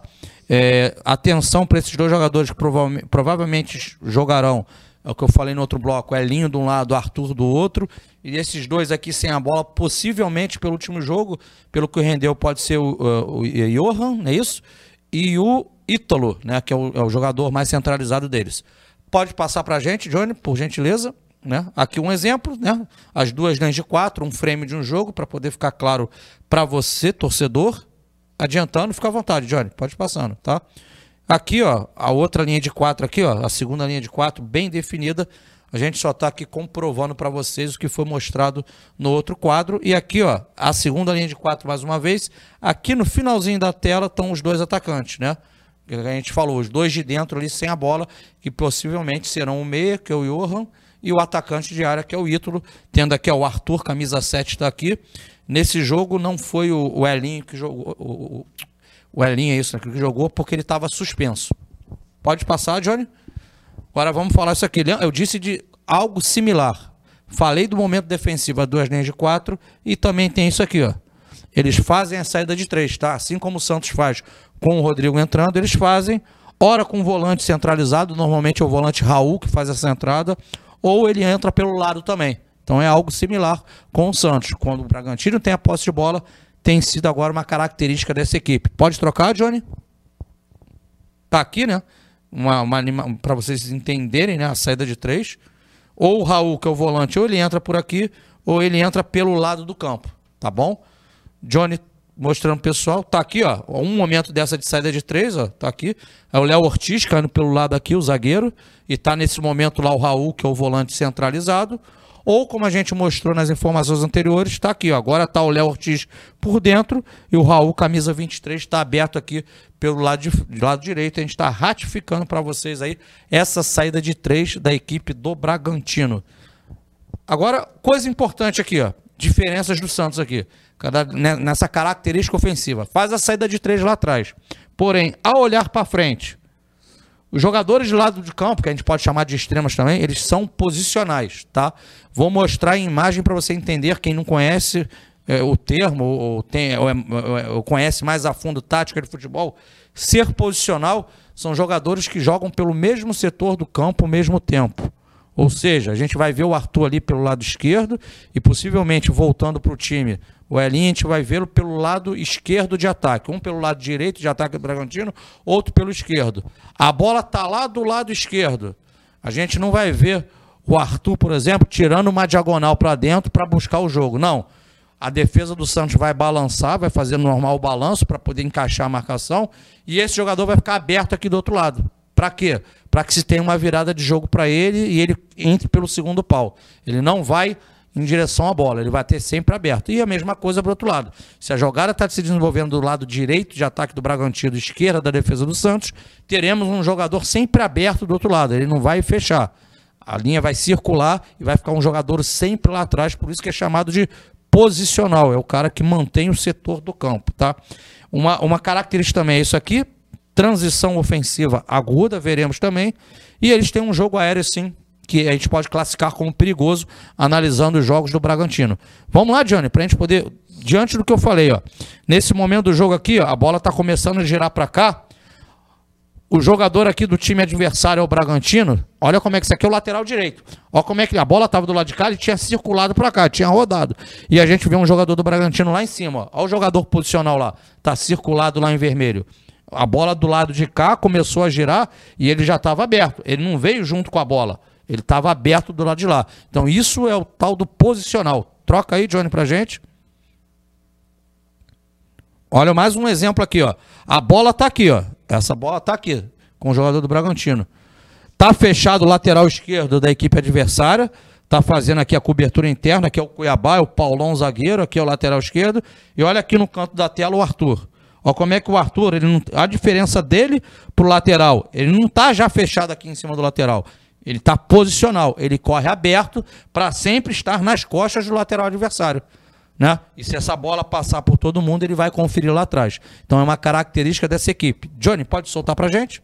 É, atenção para esses dois jogadores que provavelmente, provavelmente jogarão é o que eu falei no outro bloco, Elinho de um lado, Arthur do outro. E esses dois aqui sem a bola, possivelmente pelo último jogo, pelo que rendeu, pode ser o, o, o Johan, não é isso? E o Ítalo, né, que é o, é o jogador mais centralizado deles. Pode passar para a gente, Johnny, por gentileza. Né? Aqui um exemplo, né? as duas linhas de quatro, um frame de um jogo, para poder ficar claro para você, torcedor. Adiantando, fica à vontade, Johnny, pode passando, tá? Aqui, ó, a outra linha de quatro aqui, ó, a segunda linha de quatro bem definida. A gente só está aqui comprovando para vocês o que foi mostrado no outro quadro. E aqui, ó, a segunda linha de quatro mais uma vez. Aqui no finalzinho da tela estão os dois atacantes, né? A gente falou, os dois de dentro ali sem a bola, que possivelmente serão o meia, que é o Johan, e o atacante de área, que é o Ítalo, tendo aqui ó, o Arthur, camisa 7 está aqui. Nesse jogo não foi o, o Elinho que jogou, o, o Elinho é isso, né, que jogou porque ele estava suspenso. Pode passar, Johnny? Agora vamos falar isso aqui. Eu disse de algo similar. Falei do momento defensivo a duas linhas de quatro e também tem isso aqui, ó. Eles fazem a saída de três, tá? Assim como o Santos faz com o Rodrigo entrando, eles fazem, ora com o volante centralizado, normalmente é o volante Raul que faz essa entrada, ou ele entra pelo lado também. Então é algo similar com o Santos. Quando o Bragantino tem a posse de bola, tem sido agora uma característica dessa equipe. Pode trocar, Johnny? Tá aqui, né? Uma, uma para vocês entenderem né? a saída de três. Ou o Raul, que é o volante, ou ele entra por aqui, ou ele entra pelo lado do campo. Tá bom? Johnny mostrando o pessoal. Tá aqui, ó. Um momento dessa de saída de três, ó. Tá aqui. É o Léo Ortiz caindo pelo lado aqui, o zagueiro. E tá nesse momento lá o Raul, que é o volante centralizado. Ou, como a gente mostrou nas informações anteriores, está aqui. Ó, agora está o Léo Ortiz por dentro e o Raul, camisa 23, está aberto aqui pelo lado, de, lado direito. A gente está ratificando para vocês aí essa saída de três da equipe do Bragantino. Agora, coisa importante aqui, ó. Diferenças do Santos aqui. Né, nessa característica ofensiva. Faz a saída de três lá atrás. Porém, ao olhar para frente, os jogadores de lado de campo, que a gente pode chamar de extremos também, eles são posicionais, tá? Vou mostrar em imagem para você entender, quem não conhece é, o termo, ou, tem, ou, é, ou conhece mais a fundo tática de futebol, ser posicional são jogadores que jogam pelo mesmo setor do campo ao mesmo tempo. Ou seja, a gente vai ver o Arthur ali pelo lado esquerdo e possivelmente voltando para o time o Elinho a gente vai vê-lo pelo lado esquerdo de ataque. Um pelo lado direito de ataque do Bragantino, outro pelo esquerdo. A bola está lá do lado esquerdo. A gente não vai ver o Arthur, por exemplo, tirando uma diagonal para dentro para buscar o jogo. Não. A defesa do Santos vai balançar, vai fazer normal o balanço para poder encaixar a marcação. E esse jogador vai ficar aberto aqui do outro lado. Para quê? Para que se tenha uma virada de jogo para ele e ele entre pelo segundo pau. Ele não vai em direção à bola, ele vai ter sempre aberto. E a mesma coisa para o outro lado. Se a jogada está se desenvolvendo do lado direito de ataque do Bragantino, esquerda da defesa do Santos, teremos um jogador sempre aberto do outro lado, ele não vai fechar. A linha vai circular e vai ficar um jogador sempre lá atrás, por isso que é chamado de posicional, é o cara que mantém o setor do campo, tá? Uma, uma característica também é isso aqui, transição ofensiva aguda, veremos também, e eles têm um jogo aéreo sim que a gente pode classificar como perigoso, analisando os jogos do Bragantino. Vamos lá, Johnny, para a gente poder. Diante do que eu falei, ó, nesse momento do jogo aqui, ó, a bola está começando a girar para cá. O jogador aqui do time adversário é o Bragantino. Olha como é que isso aqui é o lateral direito. Olha como é que a bola estava do lado de cá e tinha circulado para cá, tinha rodado. E a gente vê um jogador do Bragantino lá em cima. Olha o jogador posicional lá. Está circulado lá em vermelho. A bola do lado de cá começou a girar e ele já estava aberto. Ele não veio junto com a bola. Ele estava aberto do lado de lá. Então isso é o tal do posicional. Troca aí, Johnny, pra gente. Olha mais um exemplo aqui, ó. A bola tá aqui, ó. Essa bola tá aqui, com o jogador do Bragantino. Tá fechado o lateral esquerdo da equipe adversária. Tá fazendo aqui a cobertura interna, que é o Cuiabá, é o Paulão zagueiro, aqui é o lateral esquerdo. E olha aqui no canto da tela o Arthur. Olha como é que o Arthur, ele não, a diferença dele pro lateral, ele não tá já fechado aqui em cima do lateral. Ele está posicional, ele corre aberto para sempre estar nas costas do lateral adversário. Né? E se essa bola passar por todo mundo, ele vai conferir lá atrás. Então é uma característica dessa equipe. Johnny, pode soltar para gente?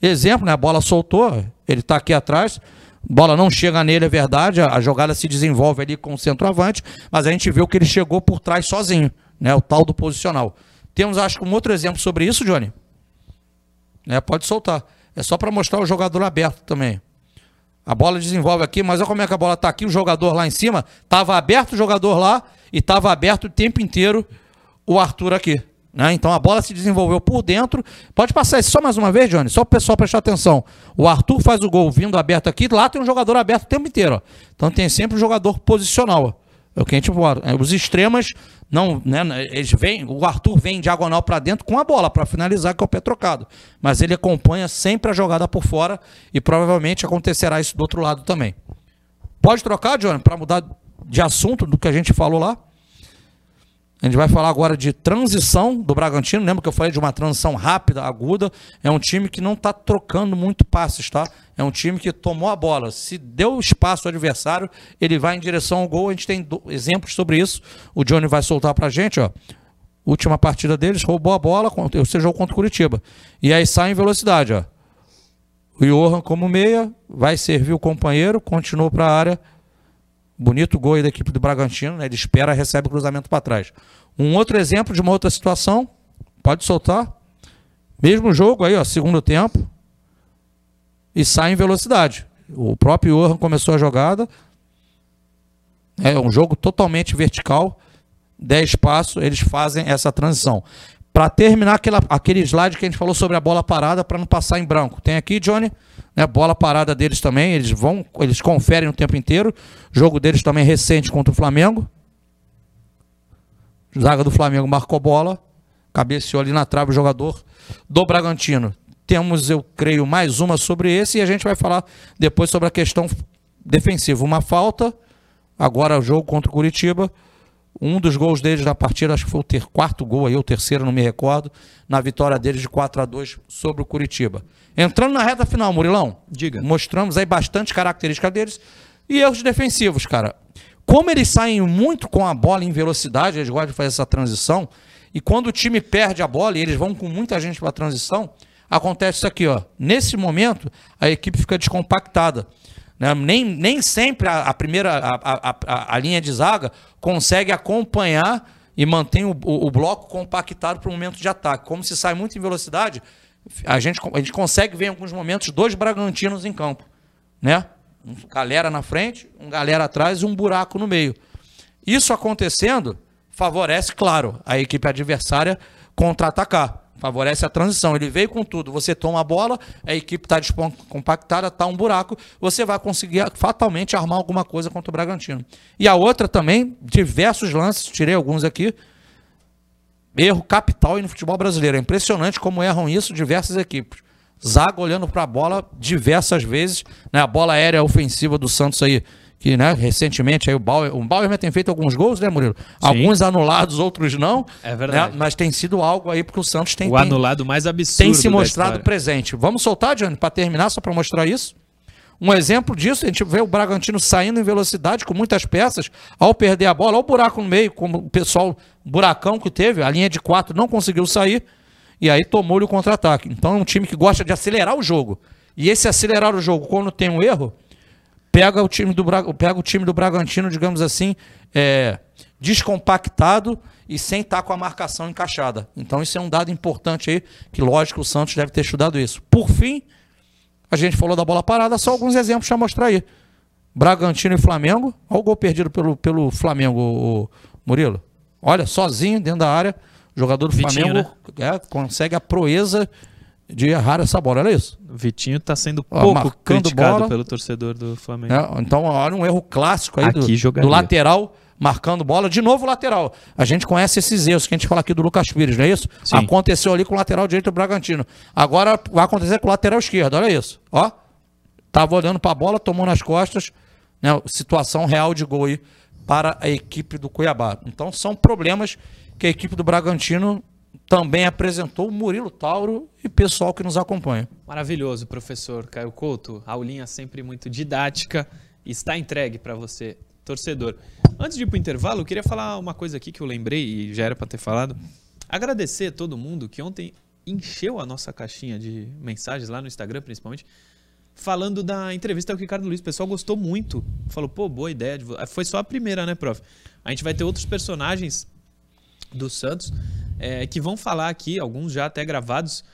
Exemplo, né? a bola soltou, ele está aqui atrás, bola não chega nele, é verdade, a jogada se desenvolve ali com o centroavante, mas a gente viu que ele chegou por trás sozinho, né? o tal do posicional. Temos, acho que, um outro exemplo sobre isso, Johnny? Né? Pode soltar. É só para mostrar o jogador aberto também. A bola desenvolve aqui, mas olha como é que a bola está aqui, o jogador lá em cima. Estava aberto o jogador lá e estava aberto o tempo inteiro o Arthur aqui. Né? Então a bola se desenvolveu por dentro. Pode passar isso só mais uma vez, Johnny, só para o pessoal prestar atenção. O Arthur faz o gol vindo aberto aqui, lá tem um jogador aberto o tempo inteiro. Ó. Então tem sempre um jogador posicional. Ó. É o que a gente fala. É, os extremas não, né, eles vêm, o Arthur vem diagonal para dentro com a bola para finalizar que é o pé trocado, mas ele acompanha sempre a jogada por fora e provavelmente acontecerá isso do outro lado também. Pode trocar, Johnny, para mudar de assunto do que a gente falou lá? A gente vai falar agora de transição do Bragantino. Lembra que eu falei de uma transição rápida, aguda? É um time que não está trocando muito passes, tá? É um time que tomou a bola. Se deu espaço ao adversário, ele vai em direção ao gol. A gente tem exemplos sobre isso. O Johnny vai soltar para a gente, ó. Última partida deles, roubou a bola, ou seja, contra o Curitiba. E aí sai em velocidade, ó. O Johan, como meia, vai servir o companheiro, continuou para a área Bonito gol aí da equipe do Bragantino, né? Ele espera, recebe o cruzamento para trás. Um outro exemplo de uma outra situação, pode soltar. Mesmo jogo aí, ó, segundo tempo. E sai em velocidade. O próprio Johan começou a jogada. É um jogo totalmente vertical. 10 passos, eles fazem essa transição. Para terminar aquela, aquele slide que a gente falou sobre a bola parada, para não passar em branco. Tem aqui, Johnny, né, bola parada deles também, eles vão, eles conferem o tempo inteiro. Jogo deles também recente contra o Flamengo. Zaga do Flamengo marcou bola, cabeceou ali na trave o jogador do Bragantino. Temos, eu creio, mais uma sobre esse e a gente vai falar depois sobre a questão defensiva. Uma falta, agora o jogo contra o Curitiba um dos gols deles na partida, acho que foi o ter, quarto gol aí, o terceiro, não me recordo, na vitória deles de 4 a 2 sobre o Curitiba. Entrando na reta final, Murilão. Diga. Mostramos aí bastante característica deles e erros defensivos, cara. Como eles saem muito com a bola em velocidade, eles gostam de fazer essa transição, e quando o time perde a bola e eles vão com muita gente para a transição, acontece isso aqui, ó. Nesse momento, a equipe fica descompactada. Né? Nem, nem sempre a, a primeira a, a, a, linha de zaga consegue acompanhar e mantém o, o, o bloco compactado para o momento de ataque. Como se sai muito em velocidade, a gente, a gente consegue ver em alguns momentos dois Bragantinos em campo. Né? Um galera na frente, um galera atrás e um buraco no meio. Isso acontecendo favorece, claro, a equipe adversária contra-atacar favorece a transição. Ele veio com tudo. Você toma a bola, a equipe está compactada, está um buraco, você vai conseguir fatalmente armar alguma coisa contra o Bragantino. E a outra também, diversos lances, tirei alguns aqui. Erro capital no futebol brasileiro. É impressionante como erram isso diversas equipes. Zaga olhando para a bola diversas vezes. Né? A bola aérea ofensiva do Santos aí, que né, recentemente aí o Bauer, o Bauer tem feito alguns gols, né, Murilo? Sim. Alguns anulados, outros não. É verdade. Né? Mas tem sido algo aí porque o Santos tem. O tem, anulado mais absurdo. Tem se mostrado presente. Vamos soltar, Johnny, para terminar, só para mostrar isso? Um exemplo disso, a gente vê o Bragantino saindo em velocidade com muitas peças, ao perder a bola, olha o buraco no meio, como o pessoal, buracão que teve, a linha de quatro não conseguiu sair, e aí tomou-lhe o contra-ataque. Então é um time que gosta de acelerar o jogo. E esse acelerar o jogo, quando tem um erro, pega o time do, pega o time do Bragantino, digamos assim, é, descompactado e sem estar com a marcação encaixada. Então isso é um dado importante aí, que lógico o Santos deve ter estudado isso. Por fim, a gente falou da bola parada, só alguns exemplos para mostrar aí. Bragantino e Flamengo. Olha o gol perdido pelo, pelo Flamengo, o Murilo. Olha, sozinho dentro da área. O jogador do Vitinho, Flamengo né? é, consegue a proeza de errar essa bola, olha isso. O Vitinho está sendo pouco criticado bola. pelo torcedor do Flamengo. É, então, olha um erro clássico aí do, do, lateral marcando bola. De novo, lateral. A gente conhece esses erros que a gente fala aqui do Lucas Pires, não é isso? Sim. Aconteceu ali com o lateral direito do Bragantino. Agora vai acontecer com o lateral esquerdo, olha isso. Ó, tava olhando para a bola, tomou nas costas. Né, situação real de gol aí para a equipe do Cuiabá. Então são problemas que a equipe do Bragantino também apresentou o Murilo Tauro e pessoal que nos acompanha. Maravilhoso, professor Caio Couto. Aulinha sempre muito didática. Está entregue para você torcedor. Antes de ir para o intervalo, eu queria falar uma coisa aqui que eu lembrei e já era para ter falado. Agradecer a todo mundo que ontem encheu a nossa caixinha de mensagens lá no Instagram, principalmente, falando da entrevista com o Ricardo Luiz. O pessoal gostou muito. Falou, pô, boa ideia. Foi só a primeira, né, prof? A gente vai ter outros personagens do Santos é, que vão falar aqui, alguns já até gravados.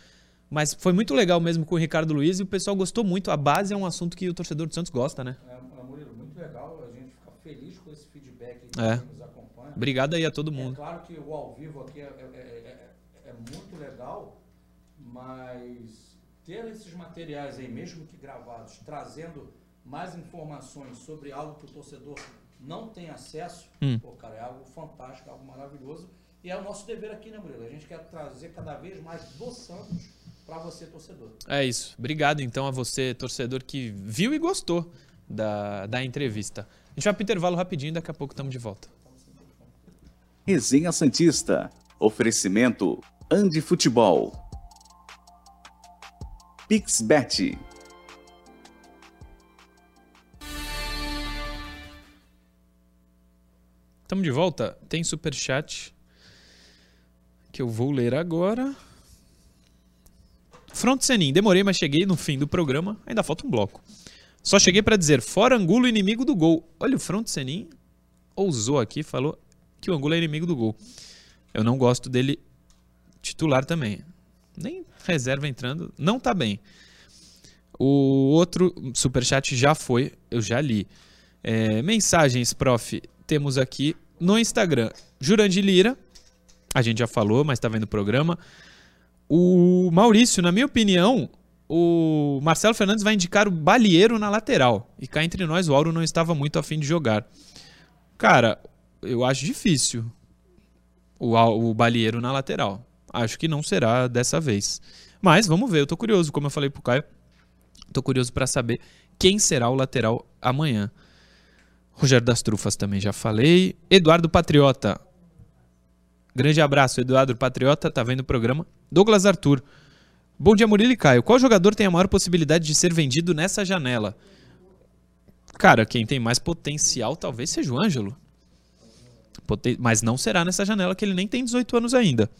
Mas foi muito legal mesmo com o Ricardo Luiz e o pessoal gostou muito. A base é um assunto que o torcedor do Santos gosta, né? É, Murilo, muito legal feliz com esse feedback que é. nos acompanha. Obrigado aí a todo mundo. É claro que o ao vivo aqui é, é, é, é muito legal, mas ter esses materiais aí, mesmo que gravados, trazendo mais informações sobre algo que o torcedor não tem acesso, hum. pô, cara, é algo fantástico, algo maravilhoso. E é o nosso dever aqui, né, Murilo? A gente quer trazer cada vez mais do Santos para você, torcedor. É isso. Obrigado, então, a você, torcedor, que viu e gostou da, da entrevista. A gente vai para o intervalo rapidinho, daqui a pouco estamos de volta. Resenha Santista. Oferecimento Andi Futebol. Pixbet. Estamos de volta. Tem super chat que eu vou ler agora. Front Senin, demorei, mas cheguei no fim do programa. Ainda falta um bloco. Só cheguei para dizer, fora Angulo, inimigo do gol. Olha, o Front Senin ousou aqui, falou que o Angulo é inimigo do gol. Eu não gosto dele titular também. Nem reserva entrando, não tá bem. O outro superchat já foi, eu já li. É, mensagens, prof, temos aqui no Instagram. Jurandir Lira, a gente já falou, mas tá vendo o programa. O Maurício, na minha opinião, o Marcelo Fernandes vai indicar o Balieiro na lateral. E cá entre nós, o Auro não estava muito afim de jogar. Cara, eu acho difícil o, o Balieiro na lateral. Acho que não será dessa vez. Mas vamos ver, eu tô curioso, como eu falei pro Caio. Tô curioso para saber quem será o lateral amanhã. Rogério das Trufas também já falei. Eduardo Patriota. Grande abraço, Eduardo Patriota, tá vendo o programa. Douglas Arthur. Bom dia, Murilo e Caio. Qual jogador tem a maior possibilidade de ser vendido nessa janela? Cara, quem tem mais potencial talvez seja o Ângelo. Poten mas não será nessa janela que ele nem tem 18 anos ainda.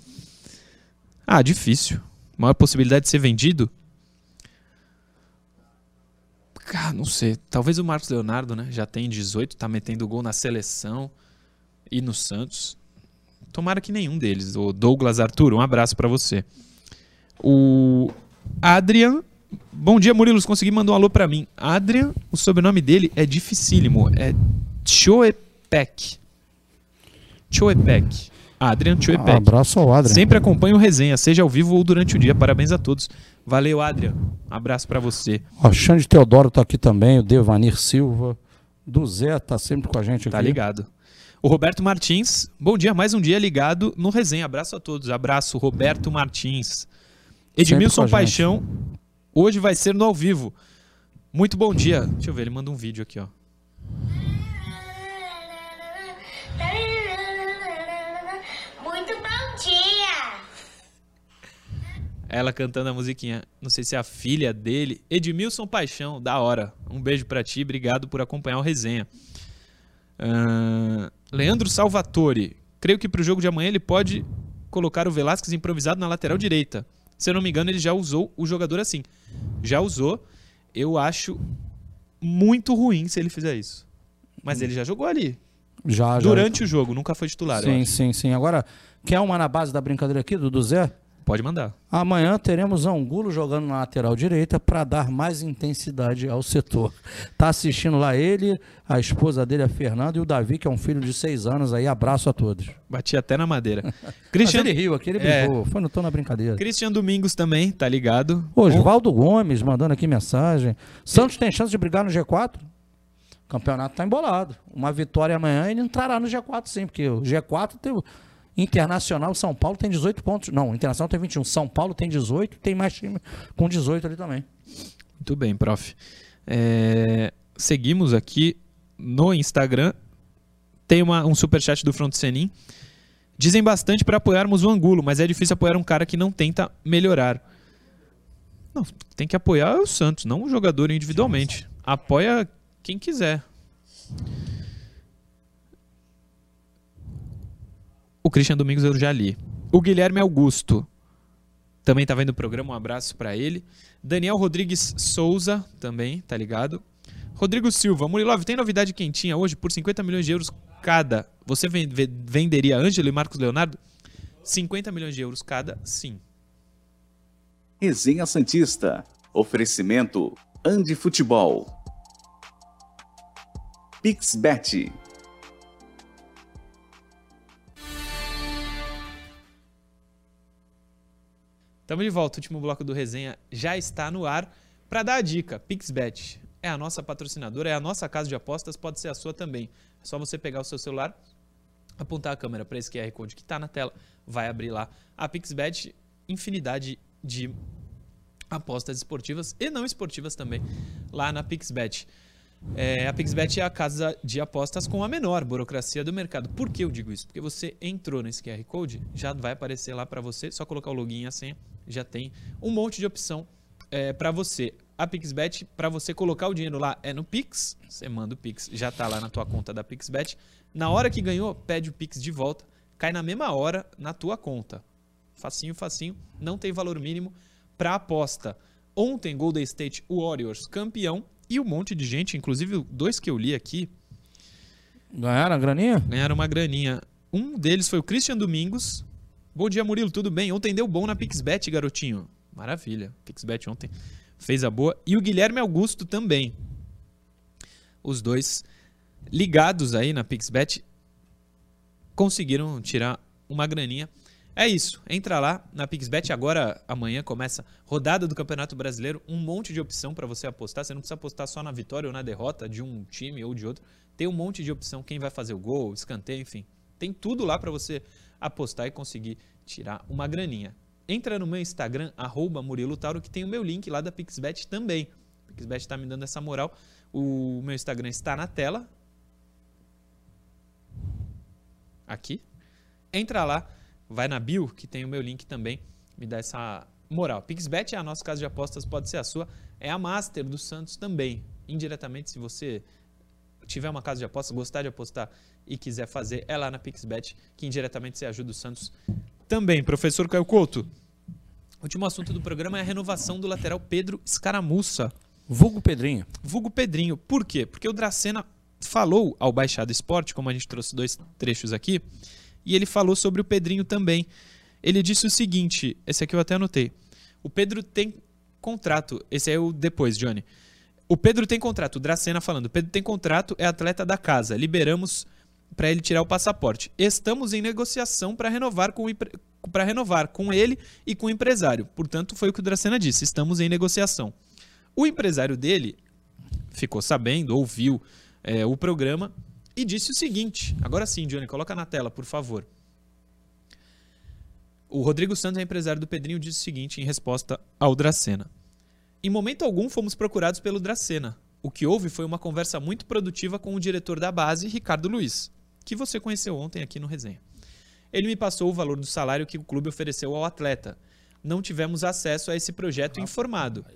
Ah, difícil. Maior possibilidade de ser vendido? Cara, não sei. Talvez o Marcos Leonardo, né? Já tem 18, tá metendo gol na seleção e no Santos. Tomara que nenhum deles. O Douglas Arthur, um abraço para você. O Adrian. Bom dia, Murilo. Consegui mandar um alô para mim. Adrian, o sobrenome dele é dificílimo. É Choepek. Choepek. Adrian Choepek. Um abraço ao Adrian. Sempre acompanha o resenha, seja ao vivo ou durante o dia. Parabéns a todos. Valeu, Adrian. Abraço para você. O Xande Teodoro tá aqui também, o Devanir Silva. Do Zé tá sempre com a gente tá aqui. Tá ligado. O Roberto Martins, bom dia, mais um dia ligado no resenha. Abraço a todos. Abraço, Roberto Martins. Edmilson Paixão. Hoje vai ser no ao vivo. Muito bom dia. Deixa eu ver, ele manda um vídeo aqui, ó. Muito bom dia! Ela cantando a musiquinha. Não sei se é a filha dele. Edmilson Paixão, da hora. Um beijo para ti, obrigado por acompanhar o resenha. Uh, Leandro Salvatore. Creio que pro jogo de amanhã ele pode colocar o Velasquez improvisado na lateral direita. Se eu não me engano, ele já usou o jogador assim. Já usou. Eu acho muito ruim se ele fizer isso. Mas ele já jogou ali. Já, Durante já. o jogo, nunca foi titular. Sim, sim, sim. Agora, quer uma na base da brincadeira aqui, do Zé? Pode mandar. Amanhã teremos Angulo jogando na lateral direita para dar mais intensidade ao setor. Tá assistindo lá ele, a esposa dele, a Fernanda, e o Davi, que é um filho de seis anos aí. Abraço a todos. Bati até na madeira. Christian... Mas ele riu aqui, ele é. brigou. Foi no tom na brincadeira. Christian Domingos também, tá ligado? Oswaldo o... Gomes mandando aqui mensagem. Santos tem chance de brigar no G4? O campeonato tá embolado. Uma vitória amanhã ele entrará no G4 sim, porque o G4 teve Internacional, São Paulo tem 18 pontos. Não, Internacional tem 21. São Paulo tem 18, tem mais time com 18 ali também. Muito bem, prof. É, seguimos aqui no Instagram. Tem uma, um superchat do Front Senin. Dizem bastante para apoiarmos o Angulo, mas é difícil apoiar um cara que não tenta melhorar. Não, tem que apoiar o Santos, não o jogador individualmente. Apoia quem quiser. O Christian Domingos eu já li. O Guilherme Augusto também tá vendo o programa, um abraço para ele. Daniel Rodrigues Souza também, tá ligado? Rodrigo Silva, Murilov, tem novidade quentinha hoje por 50 milhões de euros cada. Você venderia Ângelo e Marcos Leonardo? 50 milhões de euros cada, sim. Resenha Santista. Oferecimento Andi Futebol. Pixbet Estamos de volta, o último bloco do resenha já está no ar. Para dar a dica, Pixbet é a nossa patrocinadora, é a nossa casa de apostas, pode ser a sua também. É só você pegar o seu celular, apontar a câmera para esse QR Code que está na tela, vai abrir lá a Pixbet, infinidade de apostas esportivas e não esportivas também lá na Pixbet. É, a Pixbet é a casa de apostas com a menor burocracia do mercado. Por que eu digo isso? Porque você entrou nesse QR Code, já vai aparecer lá para você, só colocar o login e a senha, já tem um monte de opção é, para você. A Pixbet, para você colocar o dinheiro lá, é no Pix, você manda o Pix, já está lá na tua conta da Pixbet. Na hora que ganhou, pede o Pix de volta, cai na mesma hora na tua conta. Facinho, facinho, não tem valor mínimo para aposta. Ontem, Golden State Warriors campeão e um monte de gente, inclusive dois que eu li aqui. Ganharam a graninha? Ganharam uma graninha. Um deles foi o Christian Domingos. Bom dia, Murilo, tudo bem? Ontem deu bom na Pixbet, garotinho. Maravilha. Pixbet ontem fez a boa. E o Guilherme Augusto também. Os dois ligados aí na Pixbet conseguiram tirar uma graninha é isso. Entra lá na Pixbet. Agora, amanhã, começa rodada do Campeonato Brasileiro. Um monte de opção para você apostar. Você não precisa apostar só na vitória ou na derrota de um time ou de outro. Tem um monte de opção. Quem vai fazer o gol, escanteio, enfim. Tem tudo lá para você apostar e conseguir tirar uma graninha. Entra no meu Instagram, arroba Murilo Tauro, que tem o meu link lá da Pixbet também. A Pixbet está me dando essa moral. O meu Instagram está na tela. Aqui. Entra lá vai na bio, que tem o meu link também, me dá essa moral. Pixbet é a nossa casa de apostas, pode ser a sua. É a Master do Santos também. Indiretamente, se você tiver uma casa de apostas, gostar de apostar e quiser fazer, é lá na Pixbet, que indiretamente você ajuda o Santos também. Professor Caio Couto, último assunto do programa é a renovação do lateral Pedro Escaramuça. Vulgo Pedrinho. Vulgo Pedrinho. Por quê? Porque o Dracena falou ao Baixado Esporte, como a gente trouxe dois trechos aqui, e ele falou sobre o Pedrinho também. Ele disse o seguinte: esse aqui eu até anotei. O Pedro tem contrato. Esse é o depois, Johnny. O Pedro tem contrato. O Dracena falando: o Pedro tem contrato, é atleta da casa. Liberamos para ele tirar o passaporte. Estamos em negociação para renovar com para renovar com ele e com o empresário. Portanto, foi o que o Dracena disse. Estamos em negociação. O empresário dele ficou sabendo, ouviu é, o programa e disse o seguinte: agora sim, Johnny, coloca na tela, por favor. O Rodrigo Santos, é empresário do Pedrinho, disse o seguinte em resposta ao Dracena: Em momento algum fomos procurados pelo Dracena. O que houve foi uma conversa muito produtiva com o diretor da base, Ricardo Luiz, que você conheceu ontem aqui no Resenha. Ele me passou o valor do salário que o clube ofereceu ao atleta. Não tivemos acesso a esse projeto informado.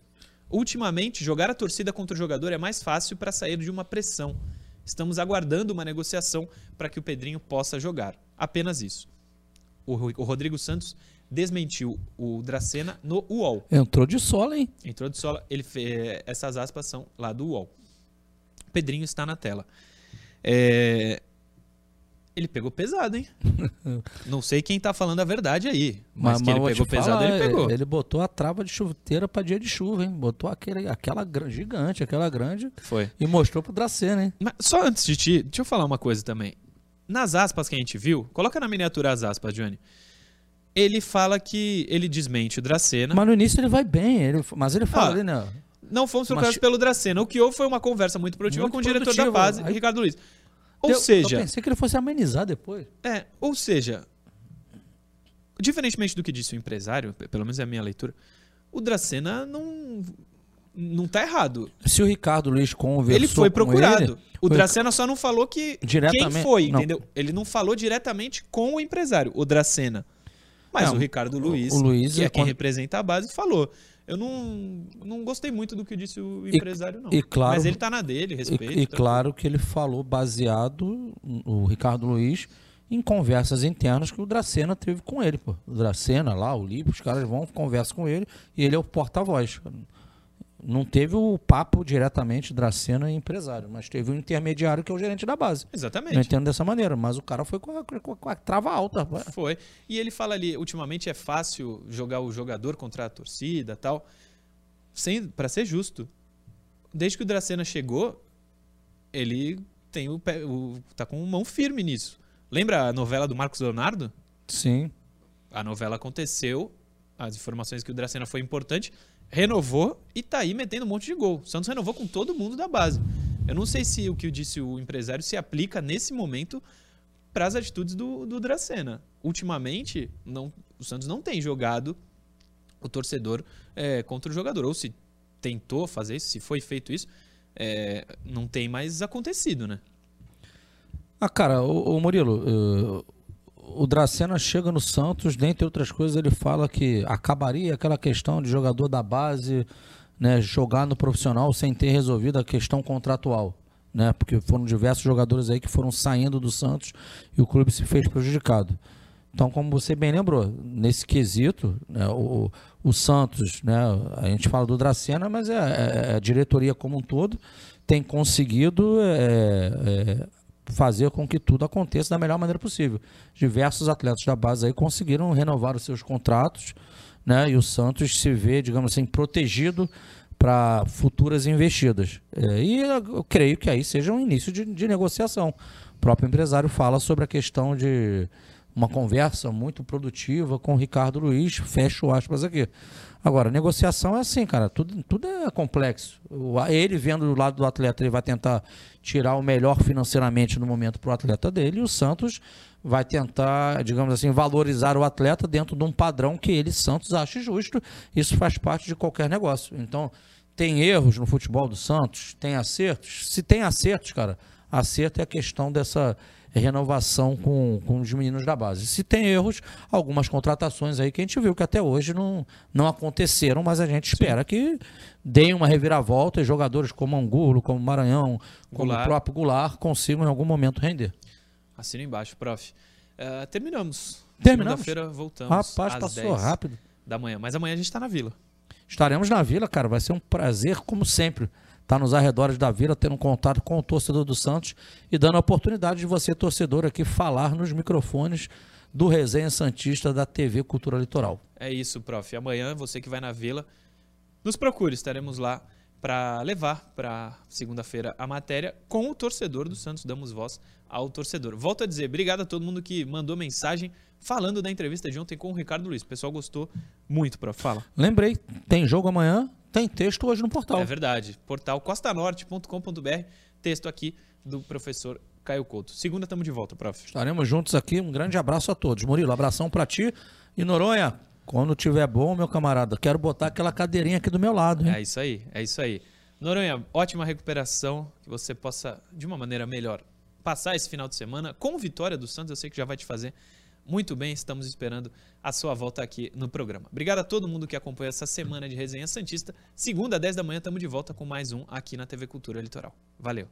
Ultimamente, jogar a torcida contra o jogador é mais fácil para sair de uma pressão. Estamos aguardando uma negociação para que o Pedrinho possa jogar. Apenas isso. O, Rodrigo Santos desmentiu o Dracena no UOL. Entrou de sola, hein? Entrou de sola. Ele fez, essas aspas são lá do UOL. Pedrinho está na tela. É, ele pegou pesado, hein? Não sei quem tá falando a verdade aí. Mas, mas que ele pegou pesado, falar, ele pegou. Ele botou a trava de chuteira pra dia de chuva, hein? Botou aquele, aquela gigante, aquela grande. Foi. E mostrou pro Dracena, hein? Mas só antes de ti, deixa eu falar uma coisa também. Nas aspas que a gente viu, coloca na miniatura as aspas, Johnny. Ele fala que ele desmente o Dracena. Mas no início ele vai bem, ele, mas ele fala ah, ali, né? Não fomos procurados mas... pelo Dracena. O que houve foi uma conversa muito produtiva muito com o diretor da base, aí... Ricardo Luiz. Ou eu, seja. Eu pensei que ele fosse amenizar depois. É, ou seja. Diferentemente do que disse o empresário, pelo menos é a minha leitura, o Dracena não. Não tá errado. Se o Ricardo Luiz conversou Ele foi procurado. Ele, o Dracena só não falou que diretamente, quem foi, não. entendeu? Ele não falou diretamente com o empresário, o Dracena. Mas não, o Ricardo Luiz, o Luiz que é, é quem quando... representa a base, falou. Eu não, não gostei muito do que disse o empresário, não. E claro, Mas ele está na dele, respeito. E, e claro que ele falou baseado, o Ricardo Luiz, em conversas internas que o Dracena teve com ele. Pô. O Dracena lá, o Lipo, os caras vão, conversam com ele e ele é o porta-voz não teve o papo diretamente Dracena e empresário, mas teve um intermediário que é o gerente da base. Exatamente. Eu entendo dessa maneira, mas o cara foi com a, com a trava alta. Foi. E ele fala ali, ultimamente é fácil jogar o jogador contra a torcida tal. Sem, para ser justo, desde que o Dracena chegou, ele tem o, pé, o tá com mão firme nisso. Lembra a novela do Marcos Leonardo? Sim. A novela aconteceu, as informações que o Dracena foi importante, renovou e tá aí metendo um monte de gol. O Santos renovou com todo mundo da base. Eu não sei se o que disse o empresário se aplica nesse momento para as atitudes do, do Dracena. Ultimamente, não, o Santos não tem jogado o torcedor é, contra o jogador. Ou se tentou fazer isso, se foi feito isso, é, não tem mais acontecido, né? Ah, cara, o, Murilo, o Dracena chega no Santos, dentre outras coisas, ele fala que acabaria aquela questão de jogador da base né, jogar no profissional sem ter resolvido a questão contratual. Né, porque foram diversos jogadores aí que foram saindo do Santos e o clube se fez prejudicado. Então, como você bem lembrou, nesse quesito, né, o, o Santos, né, a gente fala do Dracena, mas é, é, é a diretoria como um todo tem conseguido é, é fazer com que tudo aconteça da melhor maneira possível. Diversos atletas da base aí conseguiram renovar os seus contratos, né? E o Santos se vê, digamos assim, protegido para futuras investidas. É, e eu creio que aí seja um início de, de negociação. O próprio empresário fala sobre a questão de uma conversa muito produtiva com o Ricardo Luiz, fecho aspas aqui. Agora, negociação é assim, cara, tudo, tudo é complexo. Ele vendo do lado do atleta, ele vai tentar tirar o melhor financeiramente no momento para o atleta dele, e o Santos vai tentar, digamos assim, valorizar o atleta dentro de um padrão que ele, Santos, acha justo. Isso faz parte de qualquer negócio. Então, tem erros no futebol do Santos? Tem acertos? Se tem acertos, cara, acerto é a questão dessa renovação com, com os meninos da base. Se tem erros, algumas contratações aí que a gente viu que até hoje não, não aconteceram, mas a gente espera Sim. que deem uma reviravolta e jogadores como Angulo, como Maranhão, como o próprio Goulart consigam em algum momento render. Assina embaixo, prof. Uh, terminamos. Terminamos? Segunda-feira voltamos. Rapaz, passou rápido. Da manhã. Mas amanhã a gente está na Vila. Estaremos na Vila, cara. Vai ser um prazer, como sempre está nos arredores da vila, tendo contato com o torcedor do Santos e dando a oportunidade de você, torcedor, aqui falar nos microfones do Resenha Santista da TV Cultura Litoral. É isso, prof. Amanhã, você que vai na vila, nos procure, estaremos lá para levar para segunda-feira a matéria com o torcedor do Santos. Damos voz ao torcedor. Volto a dizer, obrigado a todo mundo que mandou mensagem falando da entrevista de ontem com o Ricardo Luiz. O pessoal gostou muito, prof. Fala. Lembrei, tem jogo amanhã, tem texto hoje no portal. É verdade. Portal costanorte.com.br. Texto aqui do professor Caio Couto. Segunda estamos de volta, prof. Estaremos juntos aqui. Um grande abraço a todos. Murilo, abração para ti. E Noronha, Quando tiver bom, meu camarada, quero botar aquela cadeirinha aqui do meu lado. Hein? É isso aí, é isso aí. Noronha, ótima recuperação, que você possa, de uma maneira melhor, passar esse final de semana com vitória do Santos. Eu sei que já vai te fazer muito bem, estamos esperando a sua volta aqui no programa. Obrigado a todo mundo que acompanha essa semana de Resenha Santista. Segunda, 10 da manhã, estamos de volta com mais um aqui na TV Cultura Litoral. Valeu!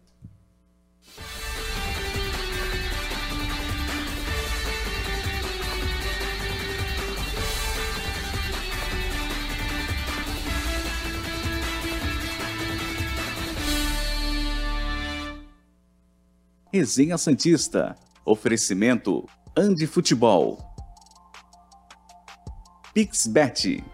Resenha Santista. Oferecimento Andi Futebol. Pixbet